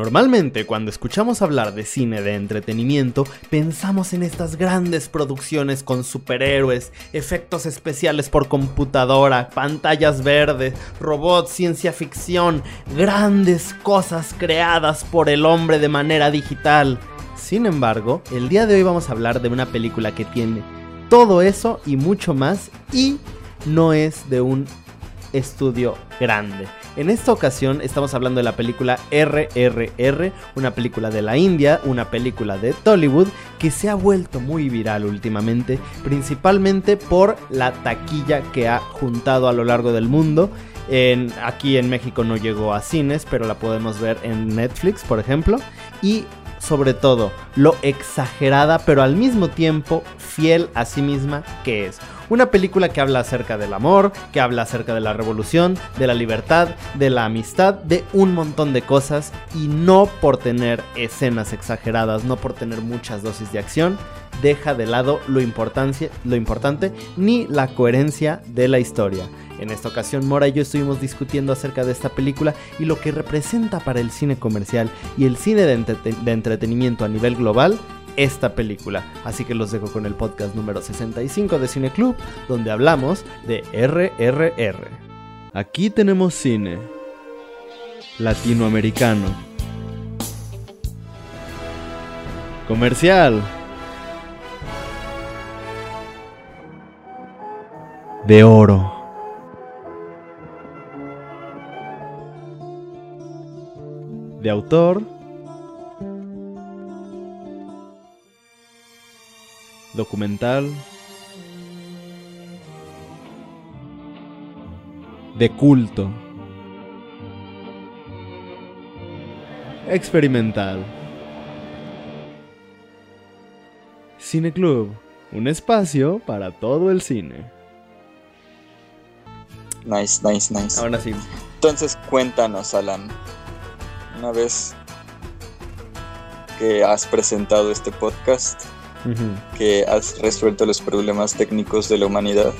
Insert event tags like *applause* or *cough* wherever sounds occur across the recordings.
Normalmente cuando escuchamos hablar de cine de entretenimiento pensamos en estas grandes producciones con superhéroes, efectos especiales por computadora, pantallas verdes, robots, ciencia ficción, grandes cosas creadas por el hombre de manera digital. Sin embargo, el día de hoy vamos a hablar de una película que tiene todo eso y mucho más y no es de un estudio grande. En esta ocasión estamos hablando de la película RRR, una película de la India, una película de Tollywood que se ha vuelto muy viral últimamente, principalmente por la taquilla que ha juntado a lo largo del mundo. En, aquí en México no llegó a cines, pero la podemos ver en Netflix, por ejemplo. Y sobre todo, lo exagerada, pero al mismo tiempo fiel a sí misma que es. Una película que habla acerca del amor, que habla acerca de la revolución, de la libertad, de la amistad, de un montón de cosas y no por tener escenas exageradas, no por tener muchas dosis de acción, deja de lado lo, lo importante ni la coherencia de la historia. En esta ocasión Mora y yo estuvimos discutiendo acerca de esta película y lo que representa para el cine comercial y el cine de, de entretenimiento a nivel global esta película. Así que los dejo con el podcast número 65 de Cine Club, donde hablamos de RRR. Aquí tenemos cine latinoamericano. Comercial. De oro. De autor documental, de culto, experimental. Cine Club, un espacio para todo el cine. Nice, nice, nice. Ahora sí. Entonces cuéntanos, Alan, una vez que has presentado este podcast, que has resuelto los problemas técnicos de la humanidad.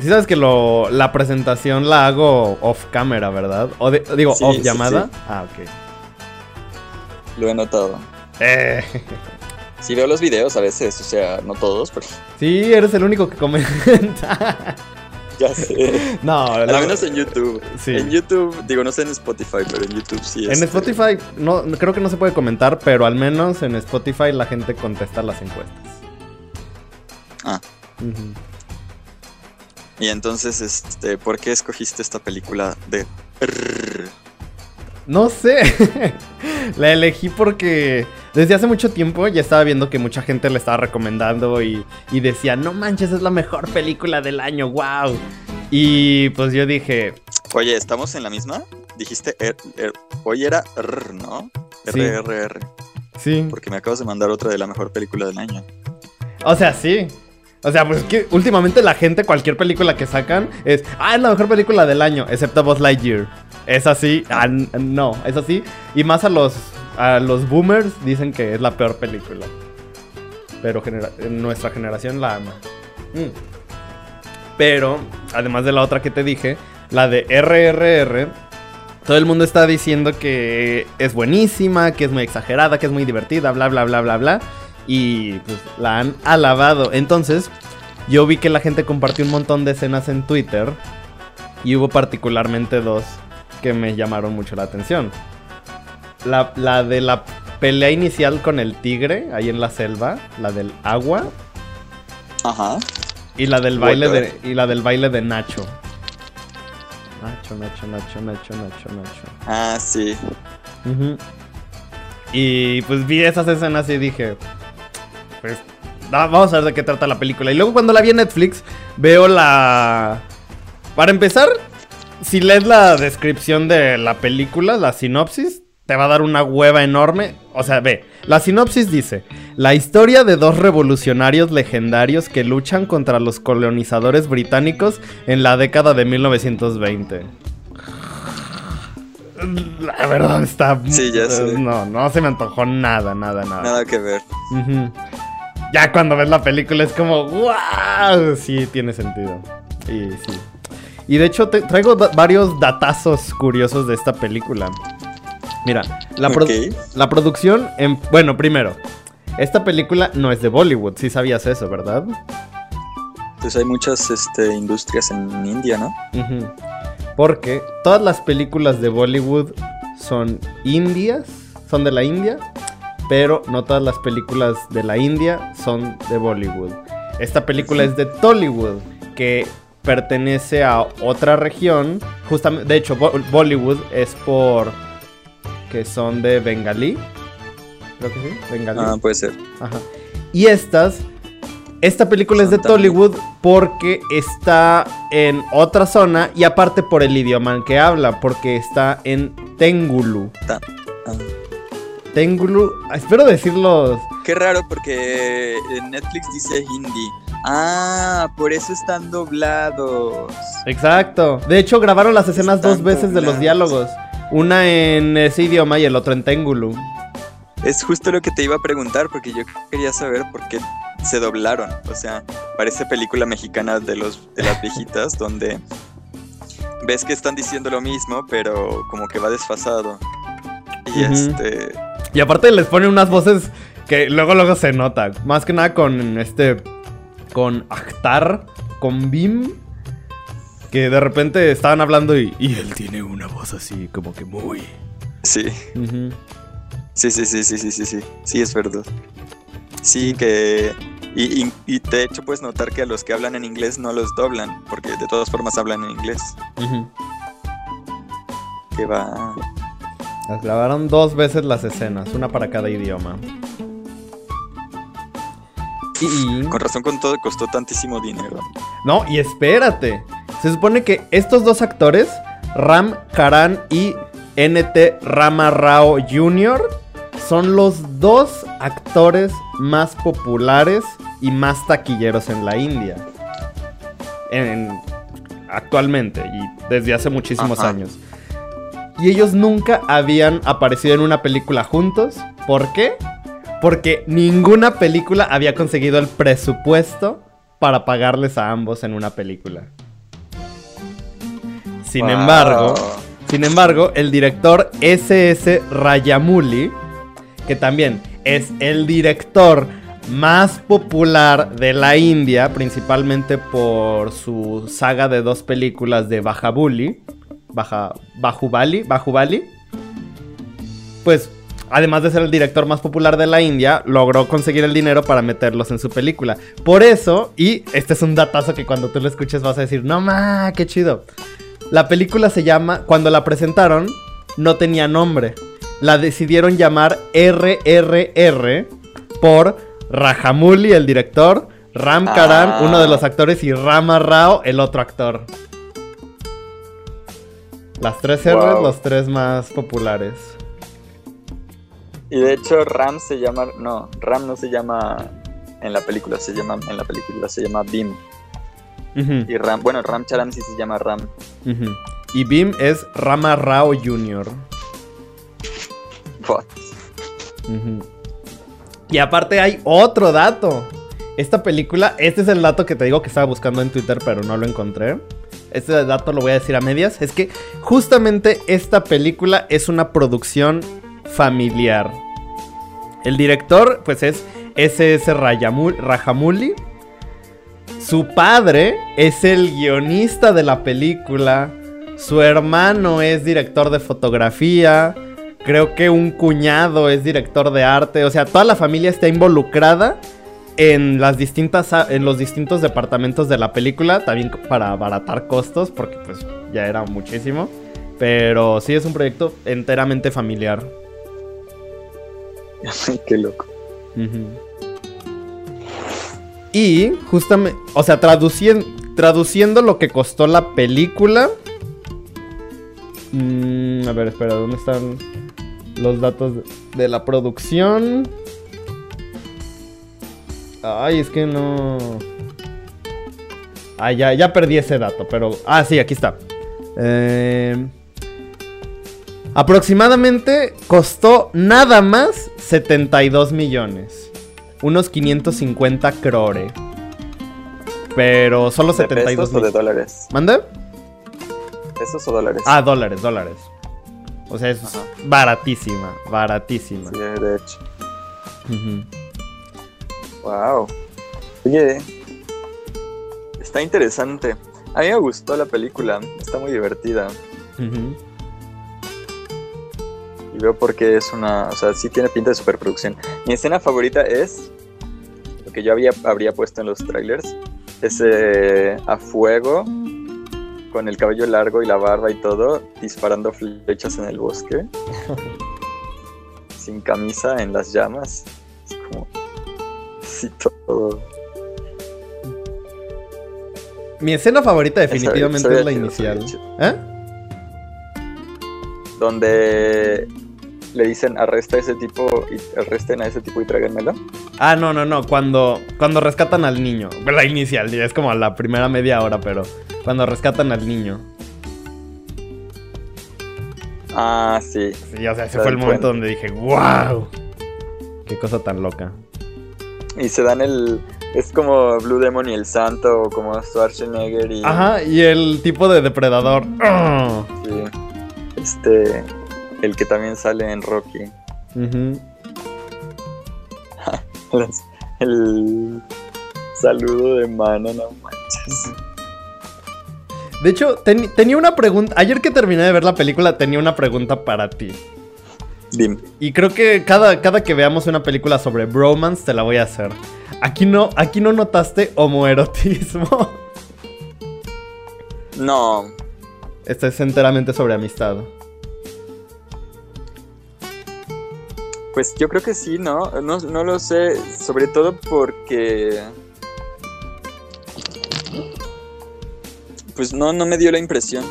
Si sabes que lo, la presentación la hago off camera, ¿verdad? O digo, off llamada. Ah, ok. Lo he notado. Eh. *laughs* Sí veo los videos a veces, o sea, no todos, pero... Sí, eres el único que comenta. *laughs* Ya sé. *laughs* No, al menos en YouTube. Sí. En YouTube, digo, no sé en Spotify, pero en YouTube sí. En este, Spotify, no, creo que no se puede comentar, pero al menos en Spotify la gente contesta las encuestas. Ah. Y entonces, este, ¿por qué escogiste esta película de... No sé. *laughs* la elegí porque desde hace mucho tiempo ya estaba viendo que mucha gente le estaba recomendando y, decía, no manches, es la mejor película del año, wow. Y pues yo dije... Oye, ¿estamos en la misma? Dijiste, hoy era R, ¿no? RRR. Sí. Porque me acabas de mandar otra de la mejor película del año. O sea, sí. O sea, pues es que últimamente la gente, cualquier película que sacan, es, ah, es la mejor película del año, excepto Buzz Lightyear. Es así, ah, no, es así. Y más a los a los boomers dicen que es la peor película. Pero nuestra generación la ama. Mm. Pero, además de la otra que te dije, la de RRR, todo el mundo está diciendo que es buenísima, que es muy exagerada, que es muy divertida, bla, bla, bla, bla, bla. Y pues la han alabado. Entonces, yo vi que la gente compartió un montón de escenas en Twitter. Y hubo particularmente dos que me llamaron mucho la atención. La, de la pelea inicial con el tigre ahí en la selva, la del agua. Ajá. Y la del baile de y la del baile de Nacho. Nacho, Nacho, Nacho, Nacho, Nacho, Nacho. Ah, sí. Y pues vi esas escenas y dije, pues vamos a ver de qué trata la película. Y luego cuando la vi en Netflix, veo la para empezar, si lees la descripción de la película, la sinopsis, te va a dar una hueva enorme. O sea, ve, la sinopsis dice, la historia de dos revolucionarios legendarios que luchan contra los colonizadores británicos en la década de 1920. La verdad está... Sí, ya sé. No, no se me antojó nada, nada, nada. Nada que ver. Ya cuando ves la película es como, ¡wow! Sí, tiene sentido. Y sí. Y de hecho te traigo varios datazos curiosos de esta película. Mira, la, la producción, en, bueno, primero, esta película no es de Bollywood, si sabías eso, ¿verdad? Pues hay muchas este, industrias en India, ¿no? Porque todas las películas de Bollywood son indias, son de la India, pero no todas las películas de la India son de Bollywood. Esta película es de Tollywood, que pertenece a otra región. Justamente, de hecho, Bollywood es por que son de Bengalí. Creo que sí, Bengalí. Ah, puede ser. Ajá. Y estas, esta película es de Tollywood porque está en otra zona y aparte por el idioma en que habla, porque está en Tengulu. Ah. Tengulu, espero decirlo. Qué raro porque en Netflix dice hindi. Ah, por eso están doblados. Exacto. De hecho, grabaron las escenas dos veces de los diálogos. Una en ese idioma y el otro en Tengulu. Es justo lo que te iba a preguntar porque yo quería saber por qué se doblaron. O sea, parece película mexicana de los de las viejitas donde ves que están diciendo lo mismo, pero como que va desfasado. Y este y aparte les pone unas voces que luego luego se nota, más que nada con este con Akhtar, con Bim, que de repente estaban hablando y, y él tiene una voz así como que muy... Sí. Sí, sí, sí, sí, sí, sí, sí, sí, es verdad. Sí, que... Y, y, de hecho puedes notar que a los que hablan en inglés no los doblan, porque de todas formas hablan en inglés. Que va... Las grabaron dos veces las escenas, una para cada idioma. Con razón con todo costó tantísimo dinero. No, y espérate. Se supone que estos dos actores, Ram Karan y NT Rama Rao Jr., son los dos actores más populares y más taquilleros en la India. actualmente y desde hace muchísimos años. Y ellos nunca habían aparecido en una película juntos. ¿Por qué? Porque ninguna película había conseguido el presupuesto para pagarles a ambos en una película. Sin embargo, sin embargo, el director S.S. Rajamouli, que también es el director más popular de la India, principalmente por su saga de dos películas de Bajabuli, Baja, Bajubali, Bajubali, pues además de ser el director más popular de la India, logró conseguir el dinero para meterlos en su película. Por eso, y este es un datazo que cuando tú lo escuches vas a decir, no ma, qué chido. La película se llama, cuando la presentaron, no tenía nombre. La decidieron llamar RRR por Rajamouli, el director, Ram Karan, uno de los actores, y Rama Rao, el otro actor. Las tres R, los tres más populares. Y de hecho Ram se llama, no, Ram no se llama en la película, se llama, en la película se llama Bim. Y Ram, bueno, Ram Charam sí se llama Ram. Y Bim es Rama Rao Jr. Y aparte hay otro dato. Esta película, este es el dato que te digo que estaba buscando en Twitter, pero no lo encontré. Este dato lo voy a decir a medias. Es que justamente esta película es una producción familiar. El director, pues es S.S. Rajamouli. Su padre es el guionista de la película. Su hermano es director de fotografía. Creo que un cuñado es director de arte. O sea, toda la familia está involucrada en las distintas en los distintos departamentos de la película. También para abaratar costos. Porque pues ya era muchísimo. Pero sí es un proyecto enteramente familiar. *laughs* Qué loco. Y justamente, o sea, traduciendo, traduciendo lo que costó la película. Mm, a ver, espera, ¿dónde están los datos de la producción? Ay, es que no. Ah, ya, ya perdí ese dato, pero. Ah, sí, aquí está. Eh. Aproximadamente costó nada más 72 millones. Unos 550 crore. Pero solo 72 ¿De pesos o de dólares? ¿Mande? ¿Pesos o dólares? Ah, dólares, dólares. O sea, es baratísima, baratísima. Sí, de hecho. Wow. Oye, está interesante. A mí me gustó la película, está muy divertida. Y veo por qué es una, o sea, sí tiene pinta de superproducción. Mi escena favorita es lo que yo había, habría puesto en los trailers. Es a fuego, con el cabello largo y la barba y todo, disparando flechas en el bosque. *laughs* sin camisa, en las llamas. Es como... Sí, todo. Mi escena favorita definitivamente es la inicial. ¿Eh? Donde le dicen arresta a ese tipo y arresten a ese tipo y tráiganmelo. Ah, no, no, no. Cuando, cuando rescatan al niño. La inicial, es como la primera media hora, pero cuando rescatan al niño. Ah, sí. Sí, o sea, ese fue el momento donde dije, wow. Qué cosa tan loca. Y se dan el, es como Blue Demon y el Santo, o como Schwarzenegger y. Ajá, y el tipo de depredador. Sí. Este. El que también sale en Rocky. *laughs* el saludo de mano, no manches. De hecho, tenía una pregunta. Ayer que terminé de ver la película, tenía una pregunta para ti. Dime. Y creo que cada, cada que veamos una película sobre bromance, te la voy a hacer. Aquí no, aquí no notaste homoerotismo. No. Esto es enteramente sobre amistad. Pues yo creo que sí, ¿no? No, no lo sé. Sobre todo porque. Pues no, no me dio la impresión.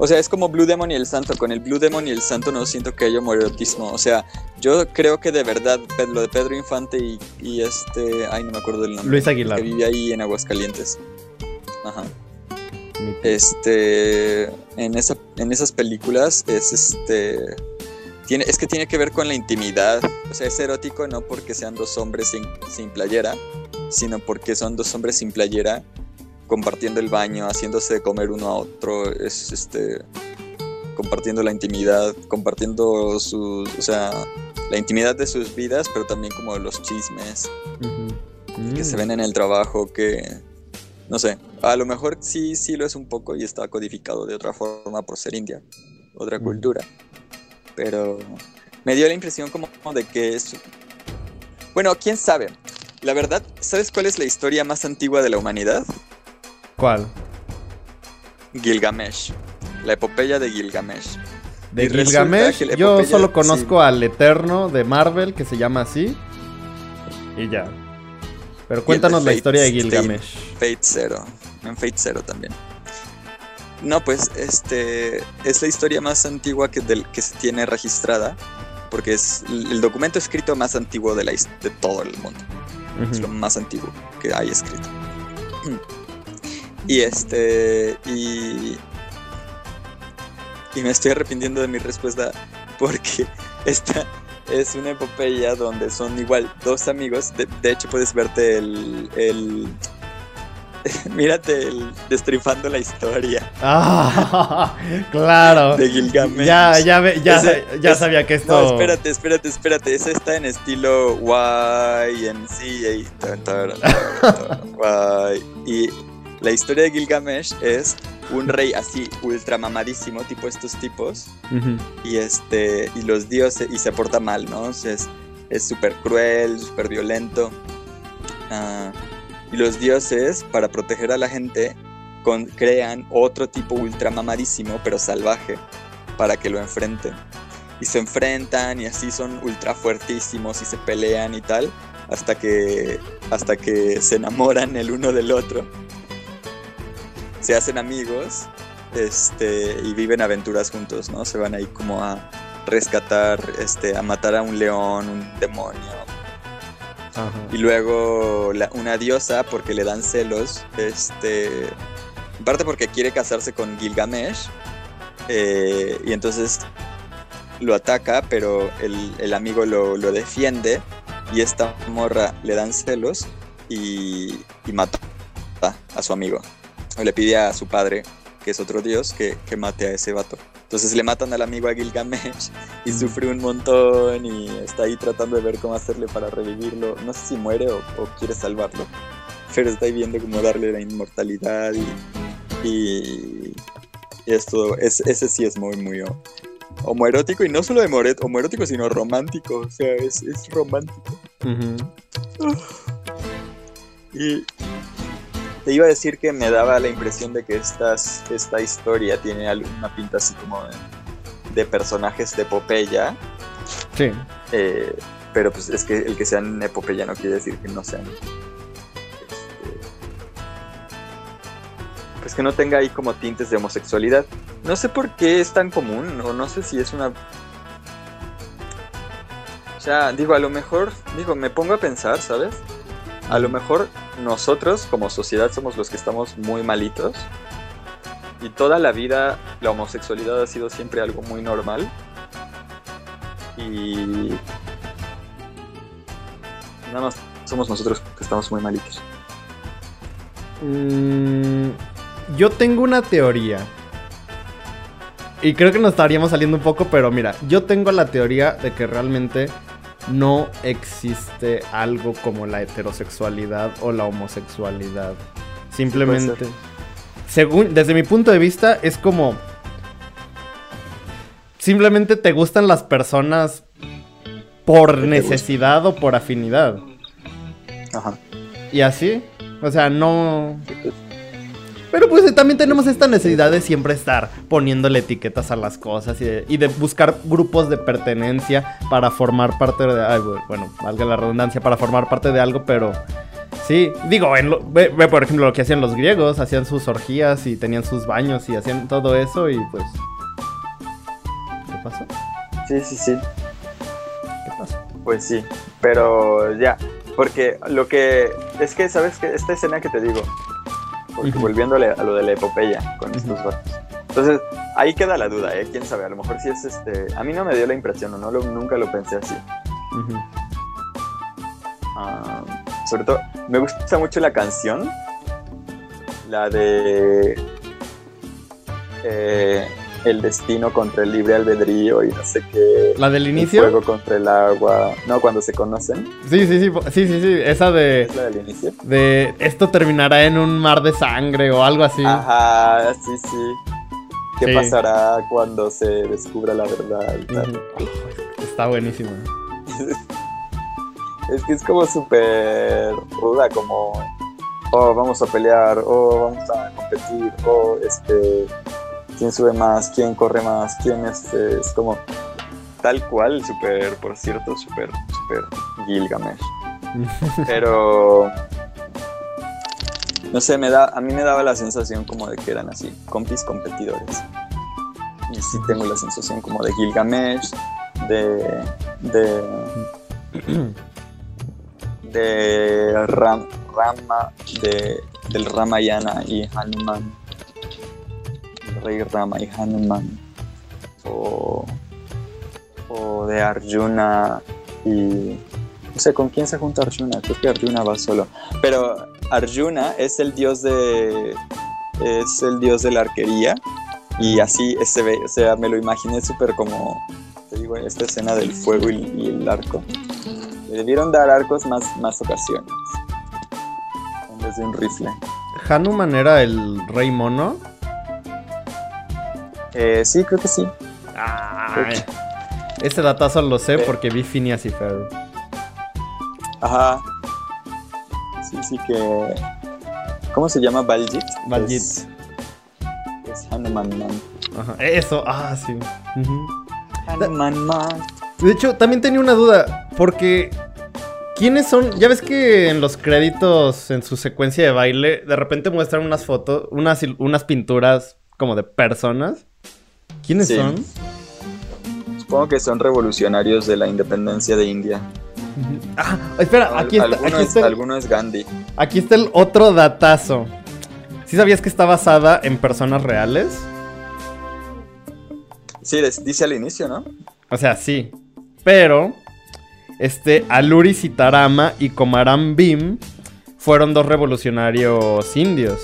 O sea, es como Blue Demon y el Santo. Con el Blue Demon y el Santo no siento que haya homoerotismo. O sea, yo creo que de verdad lo de Pedro Infante y, este. Ay, no me acuerdo del nombre. Luis Aguilar. Que vive ahí en Aguascalientes. Ajá. Este. En, esa, en esas películas es este. Tiene, es que tiene que ver con la intimidad. O sea, es erótico no porque sean dos hombres sin, sin playera, sino porque son dos hombres sin playera compartiendo el baño, haciéndose de comer uno a otro, es este compartiendo la intimidad, compartiendo sus, o sea, la intimidad de sus vidas, pero también como los chismes que se mm. ven en el trabajo, que no sé, a lo mejor sí, sí lo es un poco y está codificado de otra forma por ser India, otra cultura, pero me dio la impresión como de que es, bueno, quién sabe. La verdad, ¿sabes cuál es la historia más antigua de la humanidad? ¿Cuál? Gilgamesh. La epopeya de Gilgamesh. De Gilgamesh, yo solo conozco al Eterno de Marvel, que se llama así. Y ya. Pero cuéntanos la historia de Gilgamesh. Fate, Zero. En Fate Zero también. No, pues este es la historia más antigua que, del, que se tiene registrada, porque es el documento escrito más antiguo de, la, de todo el mundo. Es lo más antiguo que hay escrito. *clears throat* Y este. Y. Y me estoy arrepintiendo de mi respuesta *laughs* porque esta es una epopeya donde son igual dos amigos. De, hecho, puedes verte el. el *laughs* mírate el destrifando la historia. Ah, *laughs* claro. De Gilgamesh. Ya, ya, ya, ya sabía que esto. No, espérate, espérate, espérate. Ese está en estilo YMCA. Y la historia de Gilgamesh es un rey así ultra mamadísimo, tipo estos tipos, y este y los dioses y se porta mal, ¿no? es súper cruel, súper violento. Ah, y los dioses, para proteger a la gente, crean otro tipo ultra mamadísimo, pero salvaje, para que lo enfrenten. Y se enfrentan y así son ultra fuertísimos y se pelean y tal, hasta que, hasta que se enamoran el uno del otro se hacen amigos este, y viven aventuras juntos, ¿no? Se van ahí como a rescatar, este, a matar a un león, un demonio. Y luego una diosa, porque le dan celos, este, en parte porque quiere casarse con Gilgamesh, eh, y entonces lo ataca, pero el, amigo lo, defiende, y esta morra le dan celos y, y mata a su amigo le pide a su padre, que es otro dios, que, mate a ese vato. Entonces le matan al amigo a Gilgamesh *laughs* y sufre un montón y está ahí tratando de ver cómo hacerle para revivirlo. No sé si muere o, quiere salvarlo, pero está ahí viendo cómo darle la inmortalidad y, y, esto, es, ese sí es muy, muy homoerótico y no solo homoerótico, sino romántico. O sea, es, romántico. Y te iba a decir que me daba la impresión de que estas, esta historia tiene alguna pinta así como de, personajes de epopeya. Sí. Eh, pero pues es que el que sean epopeya no quiere decir que no sean. Que no tenga ahí como tintes de homosexualidad. No sé por qué es tan común, o no sé si es una. O sea, digo, a lo mejor, digo, me pongo a pensar, ¿sabes? A lo mejor nosotros como sociedad somos los que estamos muy malitos. Y toda la vida la homosexualidad ha sido siempre algo muy normal. Y nada más somos nosotros que estamos muy malitos. Mm, yo tengo una teoría. Y creo que nos estaríamos saliendo un poco, pero mira, yo tengo la teoría de que realmente no existe algo como la heterosexualidad o la homosexualidad. Simplemente, según, desde mi punto de vista, es como... Simplemente te gustan las personas por necesidad o por afinidad. Ajá. Y así, o sea, no... Pero pues también tenemos esta necesidad de siempre estar poniéndole etiquetas a las cosas y de, buscar grupos de pertenencia para formar parte de... bueno, valga la redundancia, para formar parte de algo, pero... Sí, digo, ve, por ejemplo lo que hacían los griegos, hacían sus orgías y tenían sus baños y hacían todo eso y pues... ¿Qué pasó? Sí, sí, sí. ¿Qué pasó? Pues sí, pero ya, porque lo que... Es que, ¿sabes qué? Esta escena que te digo, porque volviéndole a lo de la epopeya con estos vatos. Entonces, ahí queda la duda, ¿eh? Quién sabe, a lo mejor si es este. A mí no me dio la impresión, o no nunca lo pensé así. Ah, sobre todo, me gusta mucho la canción, la de. Eh, el destino contra el libre albedrío y no sé qué. ¿La del inicio? El fuego contra el agua. No, cuando se conocen. Sí, sí, sí, sí, sí, sí. Esa de. ¿Es la del inicio? De esto terminará en un mar de sangre o algo así. Ajá, sí, sí. ¿Qué pasará cuando se descubra la verdad y tal? Está buenísimo. *laughs* es que es como súper ruda, como. Oh, vamos a pelear, oh, vamos a competir, oh, este quién sube más, quién corre más, quién es, es como tal cual, súper, por cierto, súper, súper Gilgamesh. *laughs* Pero no sé, me da, a mí me daba la sensación como de que eran así, compis competidores. Y sí tengo la sensación como de Gilgamesh, de. de. de Ram, Rama, de, del Ramayana y Hanuman Rey Rama y Hanuman, o, o de Arjuna y... No sé, ¿con quién se junta Arjuna? Creo que Arjuna va solo. Pero Arjuna es el dios de... es el dios de la arquería y así se ve, o sea, me lo imaginé súper como, te digo, esta escena del fuego y, el arco. Le debieron dar arcos más, más ocasiones. En vez de un rifle. ¿Hanuman era el rey mono? Eh, sí, creo que sí. este datazo lo sé porque vi Phineas y Ferb. Ajá. Sí, sí que. ¿Cómo se llama Baljit? Baljit. Es, Hanuman Man. Ajá. Eso, ah, sí. Hanuman Man. De hecho, también tenía una duda. Porque. ¿Quiénes son? Ya ves que en los créditos, en su secuencia de baile, de repente muestran unas fotos, unas, unas pinturas como de personas. ¿Quiénes son? Supongo que son revolucionarios de la independencia de India. *laughs* Ah, espera, aquí está. Alguno, aquí está el, es Gandhi. Aquí está el otro datazo. ¿Sí sabías que está basada en personas reales? Sí, dice al inicio, ¿no? O sea, sí. Pero, este, Aluri Sitarama y Komaram Bim fueron dos revolucionarios indios.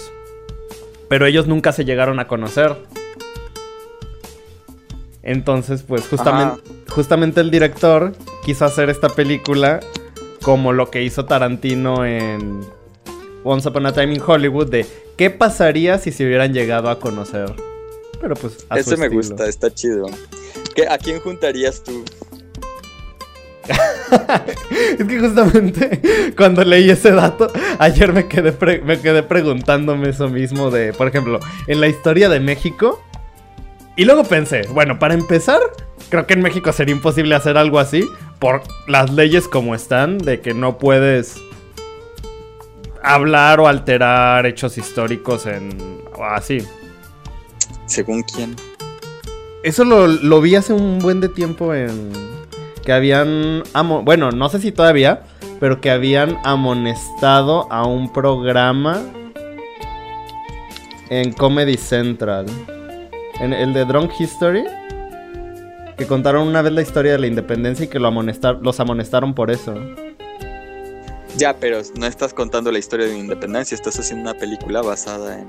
Pero ellos nunca se llegaron a conocer. Entonces, pues justamente, justamente el director quiso hacer esta película como lo que hizo Tarantino en Once Upon a Time in Hollywood de qué pasaría si se hubieran llegado a conocer. Pero pues a Ese me gusta, está chido. ¿Qué, ¿A quién juntarías tú? *laughs* es que justamente cuando leí ese dato, ayer me quedé, me quedé preguntándome eso mismo de, por ejemplo, en la historia de México. Y luego pensé, bueno, para empezar, creo que en México sería imposible hacer algo así por las leyes como están, de que no puedes hablar o alterar hechos históricos en... así. ¿Según quién? Eso lo, lo vi hace un buen de tiempo en que habían, bueno, no sé si todavía, pero que habían amonestado a un programa en Comedy Central. En el de Drunk History. Que contaron una vez la historia de la independencia y que lo los amonestaron por eso. Ya, pero no estás contando la historia de la independencia, estás haciendo una película basada en...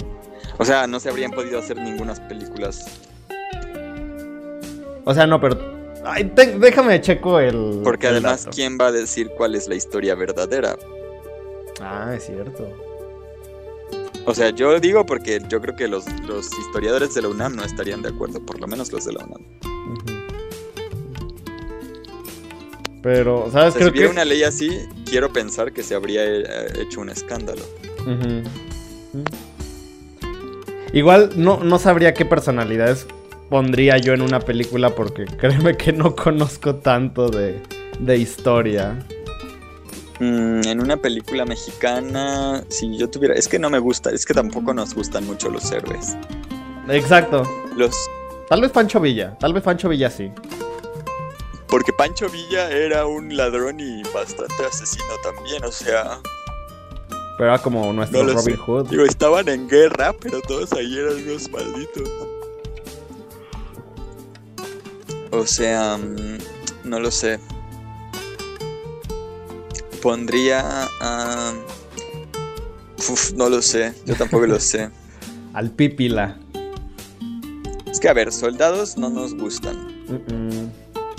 O sea, no se habrían podido hacer ninguna películas. O sea, no, pero Ay, déjame checo el. Porque además, ¿quién va a decir cuál es la historia verdadera? Ah, es cierto. O sea, yo digo porque yo creo que los, historiadores de la UNAM no estarían de acuerdo, por lo menos los de la UNAM. Pero, ¿sabes? si hubiera una ley así, quiero pensar que se habría eh, hecho un escándalo. Igual no, no sabría qué personalidades pondría yo en una película porque *laughs* créeme que no conozco tanto de, historia. Mm, en una película mexicana, si yo tuviera... Es que no me gusta, es que tampoco nos gustan mucho los héroes. Exacto. Los... Tal vez Pancho Villa, tal vez Pancho Villa sí. Porque Pancho Villa era un ladrón y bastante asesino también, o sea... Pero era como nuestro Robin Hood. Digo, estaban en guerra, pero todos ahí eran unos malditos. O sea, mm, no lo sé. Pondría a... Uf, no lo sé, yo tampoco lo sé. *laughs* Al pipila. Es que a ver, soldados no nos gustan.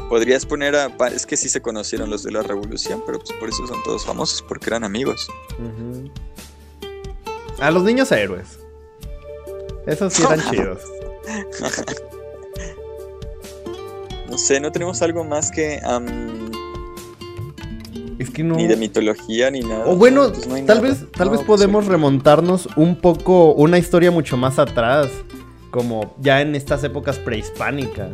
Podrías poner a... Es que sí se conocieron los de la revolución, pero pues por eso son todos famosos, porque eran amigos. A los niños héroes. Esos sí eran *laughs* chidos. No sé, no tenemos algo más que. Es que no. Ni de mitología ni nada. O bueno, pues tal vez, tal vez pues podemos remontarnos un poco, una historia mucho más atrás. Como ya en estas épocas prehispánicas.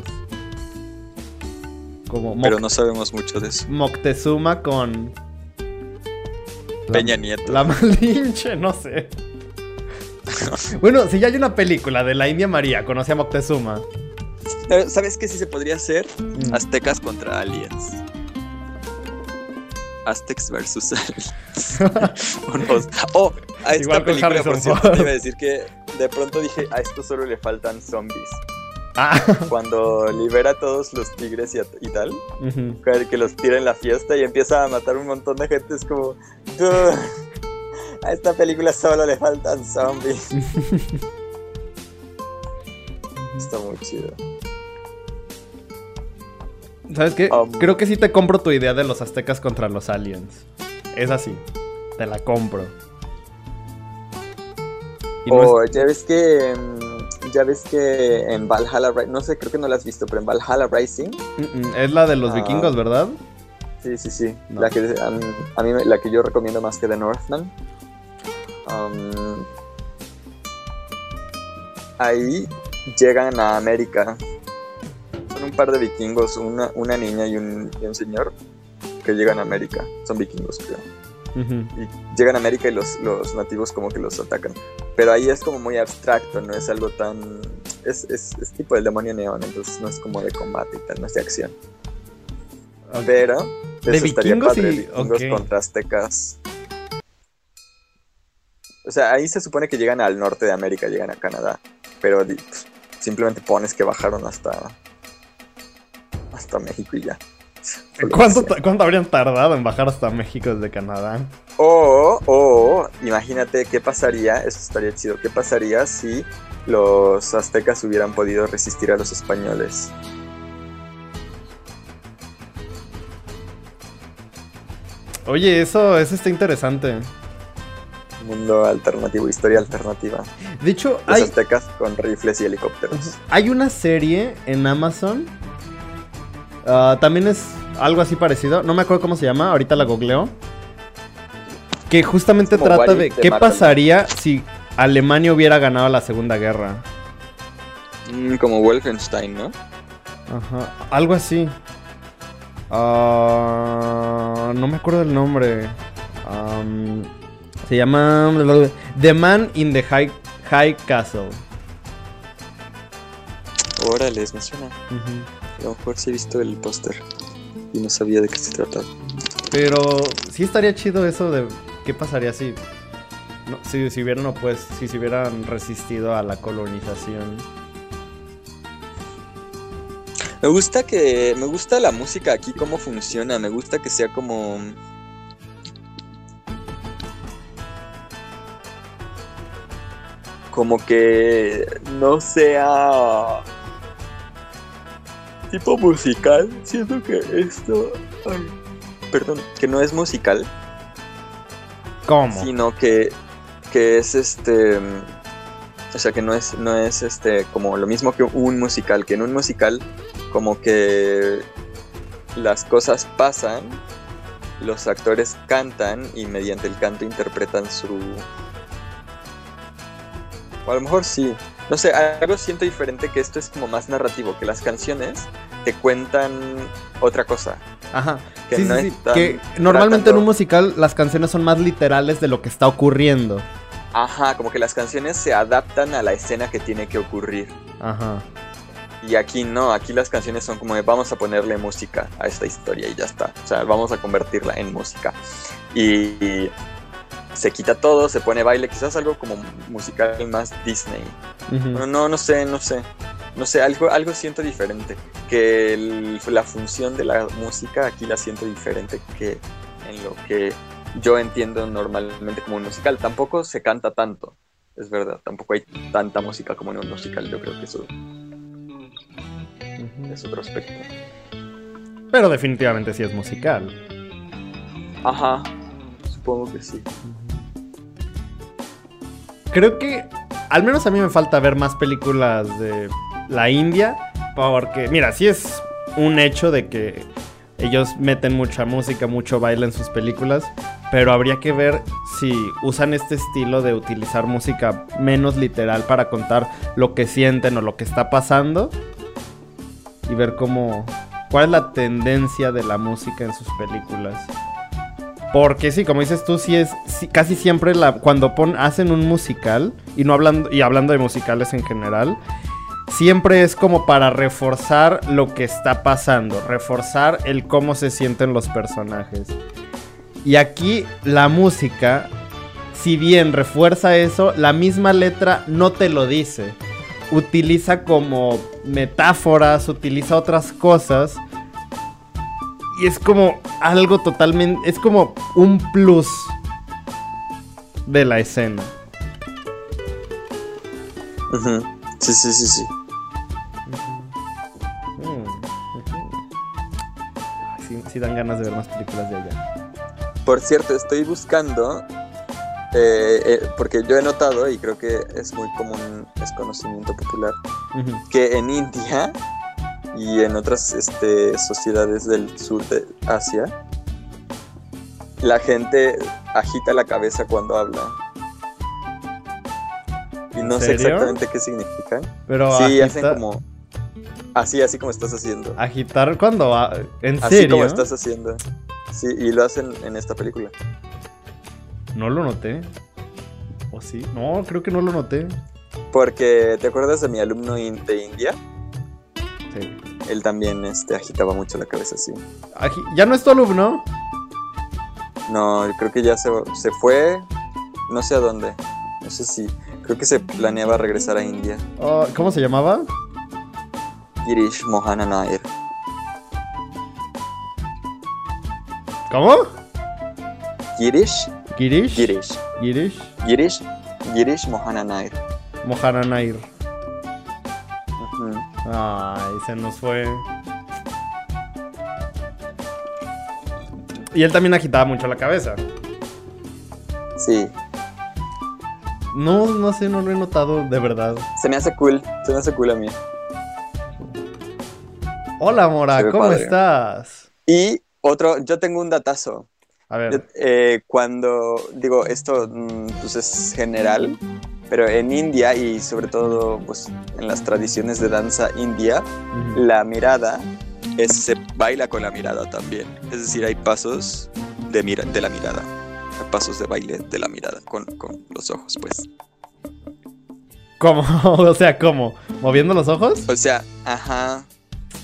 Como Pero no sabemos mucho de eso. Moctezuma con. Peña Nieto. La *laughs* Malinche, no sé. *laughs* bueno, si ya hay una película de la India María, conoce a Moctezuma. ¿Sabes qué sí se podría hacer? Mm. Aztecas contra aliens. Aztecs versus aliens. *laughs* oh, a esta película, por cierto, te iba a decir que de pronto dije, a esto solo le faltan zombies. Ah. Cuando libera a todos los tigres y, tal, que los tira en la fiesta y empieza a matar un montón de gente, es como, a esta película solo le faltan zombies. *laughs* Está muy chido. ¿Sabes qué? Um, Creo que sí te compro tu idea de los aztecas contra los aliens. Es así. Te la compro. oh, ya ves que. Ya ves que en Valhalla no sé, creo que no la has visto, pero en Valhalla Rising. es la de los ah. vikingos, ¿verdad? Sí, sí, sí. La que a, mí la que yo recomiendo más que The Northman. Um, ahí llegan a América un par de vikingos, una, una niña y un, señor que llegan a América. Son vikingos, creo. Y llegan a América y los, los, nativos como que los atacan. Pero ahí es como muy abstracto, no es algo tan... Es, es, tipo el demonio neón, entonces no es como de combate y tal, no es de acción. Pero... ¿De vikingos, y... contra aztecas. O sea, ahí se supone que llegan al norte de América, llegan a Canadá. Pero simplemente pones que bajaron hasta hasta México y ya. *laughs* ¿Cuánto, ¿Cuánto, habrían tardado en bajar hasta México desde Canadá? O, oh, oh, imagínate qué pasaría, eso estaría chido, qué pasaría si los aztecas hubieran podido resistir a los españoles. Oye, eso, eso está interesante. Mundo alternativo, historia alternativa. De hecho, los aztecas con rifles y helicópteros. Hay una serie en Amazon ah, también es algo así parecido. No me acuerdo cómo se llama. Ahorita la googleo. Que justamente trata de qué Marvel. pasaría si Alemania hubiera ganado la Segunda Guerra. Mm, como Wolfenstein, ¿no? Ajá, algo así. Ah, no me acuerdo del nombre. Se llama The Man in the High, High Castle. Órale, me suena. Ujú. A lo mejor sí he visto el póster y no sabía de qué se trataba. Pero sí estaría chido eso de qué pasaría si, no, si, si hubieran pues, si se hubieran resistido a la colonización. Me gusta que. Me gusta la música aquí, cómo funciona. Me gusta que sea como. Como que no sea. Tipo musical. Siento que esto. ay, perdón, que no es musical, ¿Cómo? sino que, que es este. O sea, que no es, no es este como lo mismo que un musical, que en un musical como que las cosas pasan, los actores cantan y mediante el canto interpretan su... O a lo mejor sí. No sé, algo siento diferente que esto es como más narrativo, que las canciones te cuentan otra cosa. Ajá. Que sí, no sí, es sí. tan Que normalmente en un musical las canciones son más literales de lo que está ocurriendo. Ajá, como que las canciones se adaptan a la escena que tiene que ocurrir. Ajá. Y aquí no, aquí las canciones son como de vamos a ponerle música a esta historia y ya está. O sea, vamos a convertirla en música. Y, y se quita todo, se pone baile, quizás algo como musical más Disney. Bueno, no, no sé, no sé. No sé, algo, algo siento diferente. Que el- la función de la música aquí la siento diferente que en lo que yo entiendo normalmente como un musical. Tampoco se canta tanto, es verdad. Tampoco hay tanta música como en un musical. Yo creo que eso es otro aspecto. Pero definitivamente sí es musical. Ajá, supongo que sí. Creo que al menos a mí me falta ver más películas de la India. Porque, mira, sí es un hecho de que ellos meten mucha música, mucho baile en sus películas. Pero habría que ver si usan este estilo de utilizar música menos literal para contar lo que sienten o lo que está pasando. Y ver cómo. cuál es la tendencia de la música en sus películas. Porque sí, como dices tú, sí es casi siempre cuando pon, hacen un musical, y no hablando, y hablando de musicales en general, siempre es como para reforzar lo que está pasando, reforzar el cómo se sienten los personajes. Y aquí la música, si bien refuerza eso, la misma letra no te lo dice. Utiliza como metáforas, utiliza otras cosas. Y es como algo totalmente. Es como un plus de la escena. Sí, sí, sí, sí. Mm, ujú. Ay, Sí, sí dan ganas de ver más películas de allá. Por cierto, estoy buscando, eh, eh, porque yo he notado, y creo que es muy común, es conocimiento popular, que en India y en otras este, sociedades del sur de Asia, la gente agita la cabeza cuando habla. Y no sé exactamente qué significan. Pero sí, agita- hacen como... Así, así como estás haciendo. agitar cuando va. ¿En Así serio? como estás haciendo. Sí, y lo hacen en esta película. No lo noté. ¿O sí? No, creo que no lo noté. Porque, ¿te acuerdas de mi alumno in- de India? Sí. Él también este, agitaba mucho la cabeza así. Agi- ¿Ya no es tu alumno? No, creo que ya se, se fue, no sé a dónde. No sé si, creo que se planeaba regresar a India. Oh, ¿Cómo se llamaba? Girish Mohana Nair. ¿Cómo? Girish, Girish. Girish, Girish. Girish, Girish Mohana Nair. Mohana Nair. Ay, se nos fue. Y él también agitaba mucho la cabeza. Sí. No, no sé, no lo he notado de verdad. Se me hace cool. Se me hace cool a mí. Hola, Mora, ¿cómo padre. estás? Y otro, yo tengo un datazo. A Yo, ver. eh, cuando digo esto mm, pues es general pero en India y sobre todo pues en las tradiciones de danza india la mirada es, se baila con la mirada también es decir hay pasos de, mira, de la mirada hay pasos de baile de la mirada con, con los ojos pues ¿Cómo? *laughs* o sea, ¿cómo? ¿Moviendo los ojos? o sea ajá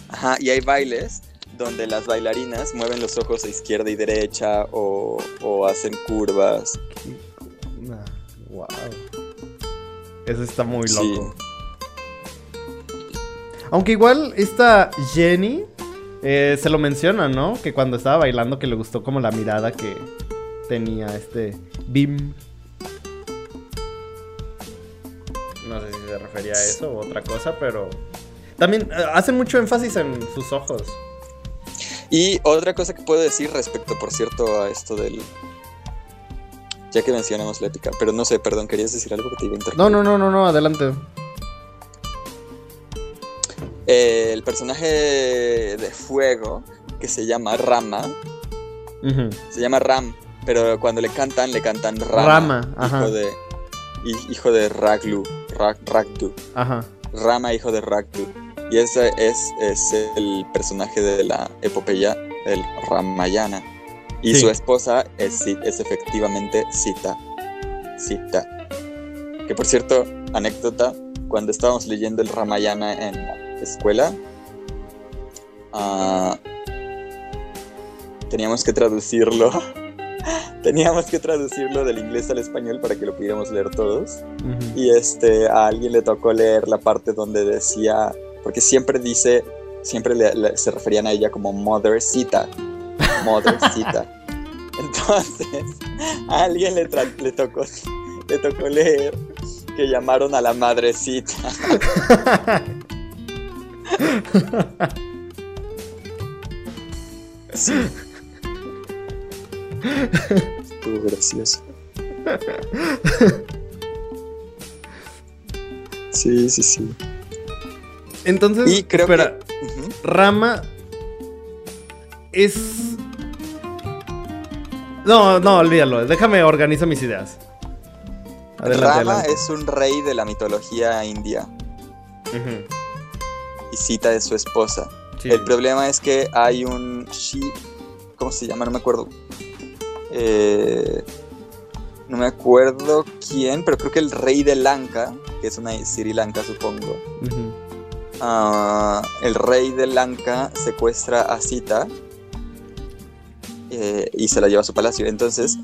ajá y hay bailes donde las bailarinas mueven los ojos a izquierda y derecha o, o hacen curvas wow. Eso está muy Sí. loco. Aunque igual esta Jenny eh, se lo menciona, ¿no? Que cuando estaba bailando que le gustó como la mirada que tenía este Bim. No sé si se refería a eso o otra cosa, pero... También eh, hacen mucho énfasis en sus ojos. Y otra cosa que puedo decir respecto, por cierto, a esto del... Ya que mencionamos la épica, pero no sé, perdón, ¿querías decir algo que te iba a interrumpir? No, no, no, no, no, adelante. Eh, el personaje de fuego, que se llama Rama, se llama Ram, pero cuando le cantan, le cantan Rama. Rama, ajá. Hijo de, hi- hijo de Raglu, Ra- Ragdu. Ajá. Rama, hijo de Ragdu. Y ese es, es el personaje de la epopeya del Ramayana. Y Sí. su esposa es, es efectivamente Sita. Sita. Que por cierto, anécdota, cuando estábamos leyendo el Ramayana en la escuela, ah, teníamos que traducirlo. *laughs* teníamos que traducirlo del inglés al español para que lo pudiéramos leer todos. Y este, a alguien le tocó leer la parte donde decía, porque siempre dice, siempre le- le- se referían a ella como Mothercita, Mothercita. Entonces, a alguien le, tra- le, tocó, le tocó leer que llamaron a la madrecita. Sí. Estuvo gracioso. Sí, sí, sí. Entonces, Y creo espera, que... Ujú. Rama es... No, no, olvídalo. Déjame organizo mis ideas. Adelante, Rama adelante. es un rey de la mitología india y Sita es su esposa. sí. El problema es que hay un Shi... ¿Cómo se llama? No me acuerdo. Eh, no me acuerdo quién, pero creo que el rey de Lanka, que es una Sri Lanka supongo. Ah, el rey de Lanka secuestra a Sita eh, y se la lleva a su palacio. Entonces,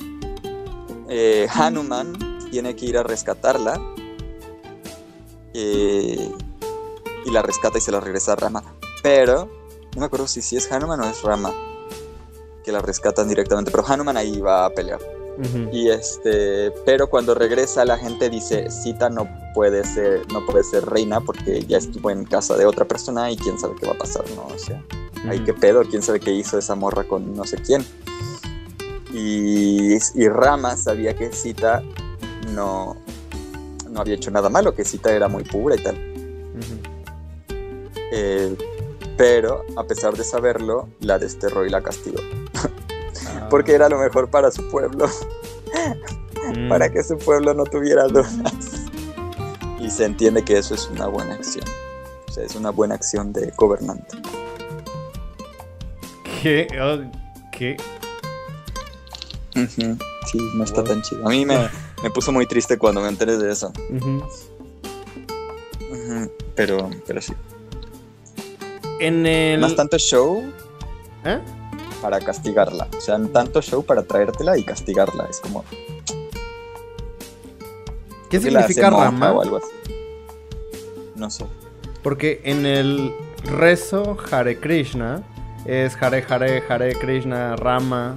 eh, Hanuman tiene que ir a rescatarla eh, y la rescata y se la regresa a Rama. Pero, no me acuerdo si, si es Hanuman o es Rama que la rescatan directamente, pero Hanuman ahí va a pelear. Y este, pero cuando regresa la gente dice, Sita no puede ser, no puede ser reina porque ya estuvo en casa de otra persona y quién sabe qué va a pasar, ¿no? O sea, ay, qué pedo, quién sabe qué hizo esa morra con no sé quién. Y, y Rama sabía que Sita no, no había hecho nada malo, que Sita era muy pura y tal. Eh, pero a pesar de saberlo, la desterró y la castigó. Ah. Porque era lo mejor para su pueblo. Mm. para que su pueblo no tuviera dudas. Y se entiende que eso es una buena acción. O sea, es una buena acción de gobernante. ¿Qué? Oh, ¿Qué? Sí, no está tan chido. A mí me, me puso muy triste cuando me enteré de eso. Pero, pero sí. En el... Más tanto show ¿Eh? para castigarla. O sea, tanto show para traértela y castigarla. Es como. ¿Qué que significa Rama? o algo así. No sé. Porque en el rezo Hare Krishna es Hare Hare, Hare Krishna, Rama,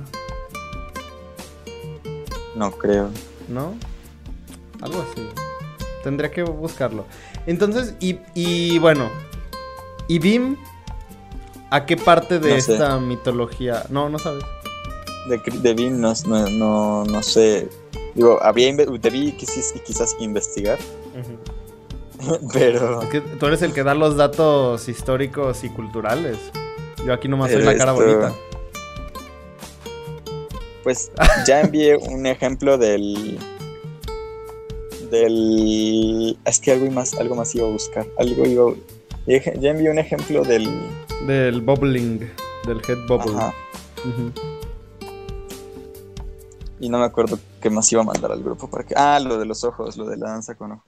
No creo. ¿no? Algo así. Tendría que buscarlo. Entonces, y, y bueno, ¿y Bim? ¿A qué parte de No sé. esta mitología? No, no sabes. de, de Bean no, no, no, no sé. Digo, habría inve- debí quizás, quizás investigar, *laughs* pero Es que tú eres el que da los datos históricos y culturales. Yo aquí nomás soy la cara Esto- bonita. Pues ya envié un ejemplo del. Del. Es que algo más, algo más iba a buscar. Algo iba. Ya envié un ejemplo del. Del bubbling, del head bubble. Ajá. Y no me acuerdo qué más iba a mandar al grupo para que. Ah, lo de los ojos, lo de la danza con ojos.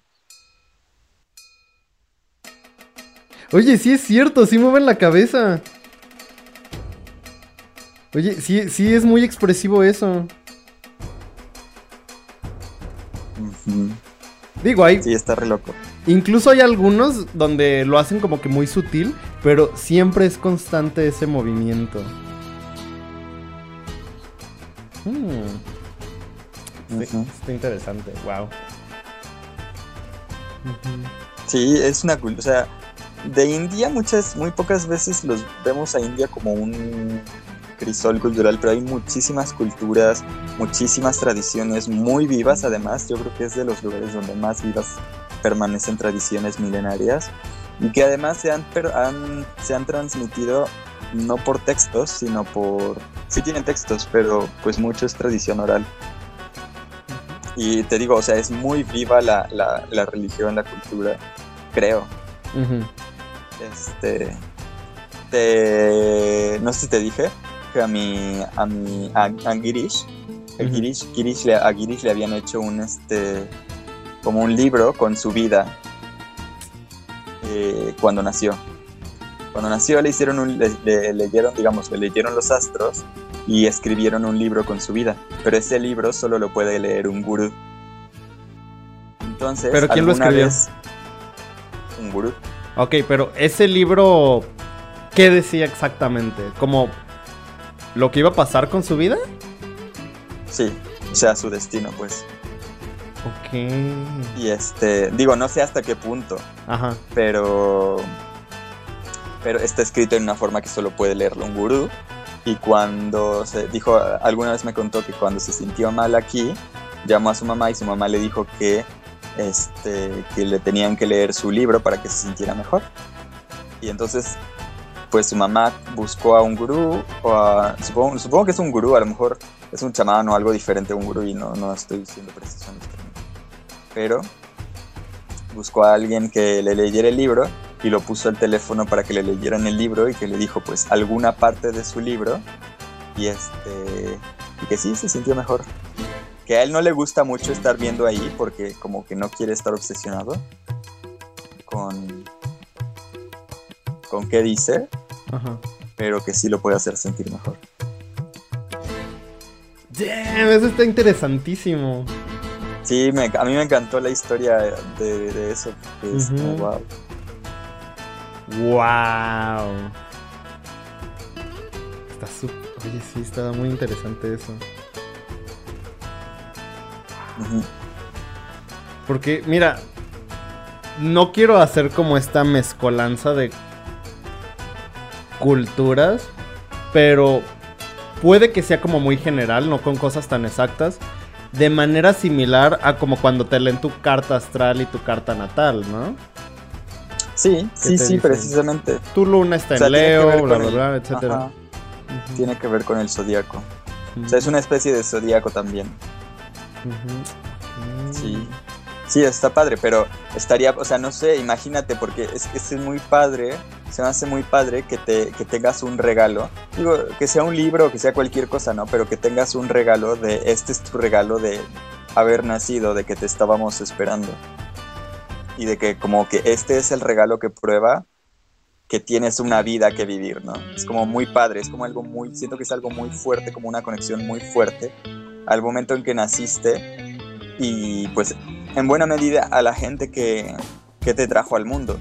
Oye, sí es cierto, sí mueven la cabeza. Oye, sí, sí es muy expresivo eso. Digo, hay, Sí, está re loco. incluso hay algunos donde lo hacen como que muy sutil, pero siempre es constante ese movimiento. Hmm. Está interesante, wow. Sí, es una cultura. O sea, de India muchas, muy pocas veces los vemos a India como un crisol cultural, pero hay muchísimas culturas, muchísimas tradiciones muy vivas. Además, yo creo que es de los lugares donde más vivas permanecen tradiciones milenarias y que además se han, se han transmitido no por textos, sino por... Sí tienen textos, pero pues mucho es tradición oral. Y te digo, o sea, es muy viva la, la, la religión, la cultura, creo. Este. Te, no sé si te dije que a mi. A mi. A, a Girish. le, a Girish le habían hecho un este. Como un libro con su vida. eh, cuando nació. Cuando nació le hicieron un. Le, le leyeron, digamos, le leyeron los astros y escribieron un libro con su vida. Pero ese libro solo lo puede leer un gurú. Entonces. ¿Pero quién lo escribió? vez- Un gurú. Ok, pero ese libro, ¿qué decía exactamente? ¿Como lo que iba a pasar con su vida? Sí, o sea, su destino, pues. Ok. Y este, digo, no sé hasta qué punto, Ajá. pero. Pero está escrito en una forma que solo puede leerlo un gurú. Y cuando se dijo, alguna vez me contó que cuando se sintió mal aquí, llamó a su mamá y su mamá le dijo que, este, que le tenían que leer su libro para que se sintiera mejor. Y entonces, pues su mamá buscó a un gurú, o a, supongo, supongo que es un gurú, a lo mejor es un chamán o algo diferente a un gurú y no, no estoy diciendo preciso términos. Pero buscó a alguien que le leyera el libro y lo puso al teléfono para que le leyeran el libro y que le dijo pues alguna parte de su libro y este y que sí se sintió mejor que a él no le gusta mucho estar viendo ahí porque como que no quiere estar obsesionado con con qué dice Ajá. pero que sí lo puede hacer sentir mejor Damn, eso está interesantísimo. sí me- a mí me encantó la historia de, de eso es wow. Wow. Está súper. Oye, sí, está muy interesante eso. Porque, mira, no quiero hacer como esta mezcolanza de culturas, pero puede que sea como muy general, no con cosas tan exactas, de manera similar a como cuando te leen tu carta astral y tu carta natal, ¿no? sí sí sí dicen? precisamente Tu luna está O sea, en Leo, bla, bla, el- bla, Ujú. tiene que ver con el zodiaco Ujú. o sea es una especie de zodiaco también. Sí. Sí, está padre, pero estaría, o sea, no sé, imagínate, porque es es muy padre, se me hace muy padre que, te, que tengas un regalo. Digo, que sea un libro que sea cualquier cosa, ¿no? Pero que tengas un regalo de, este es tu regalo de haber nacido, de que te estábamos esperando. Y de que como que este es el regalo que prueba que tienes una vida que vivir, ¿no? Es como muy padre, es como algo muy, siento que es algo muy fuerte, como una conexión muy fuerte al momento en que naciste y pues en buena medida a la gente que, que te trajo al mundo.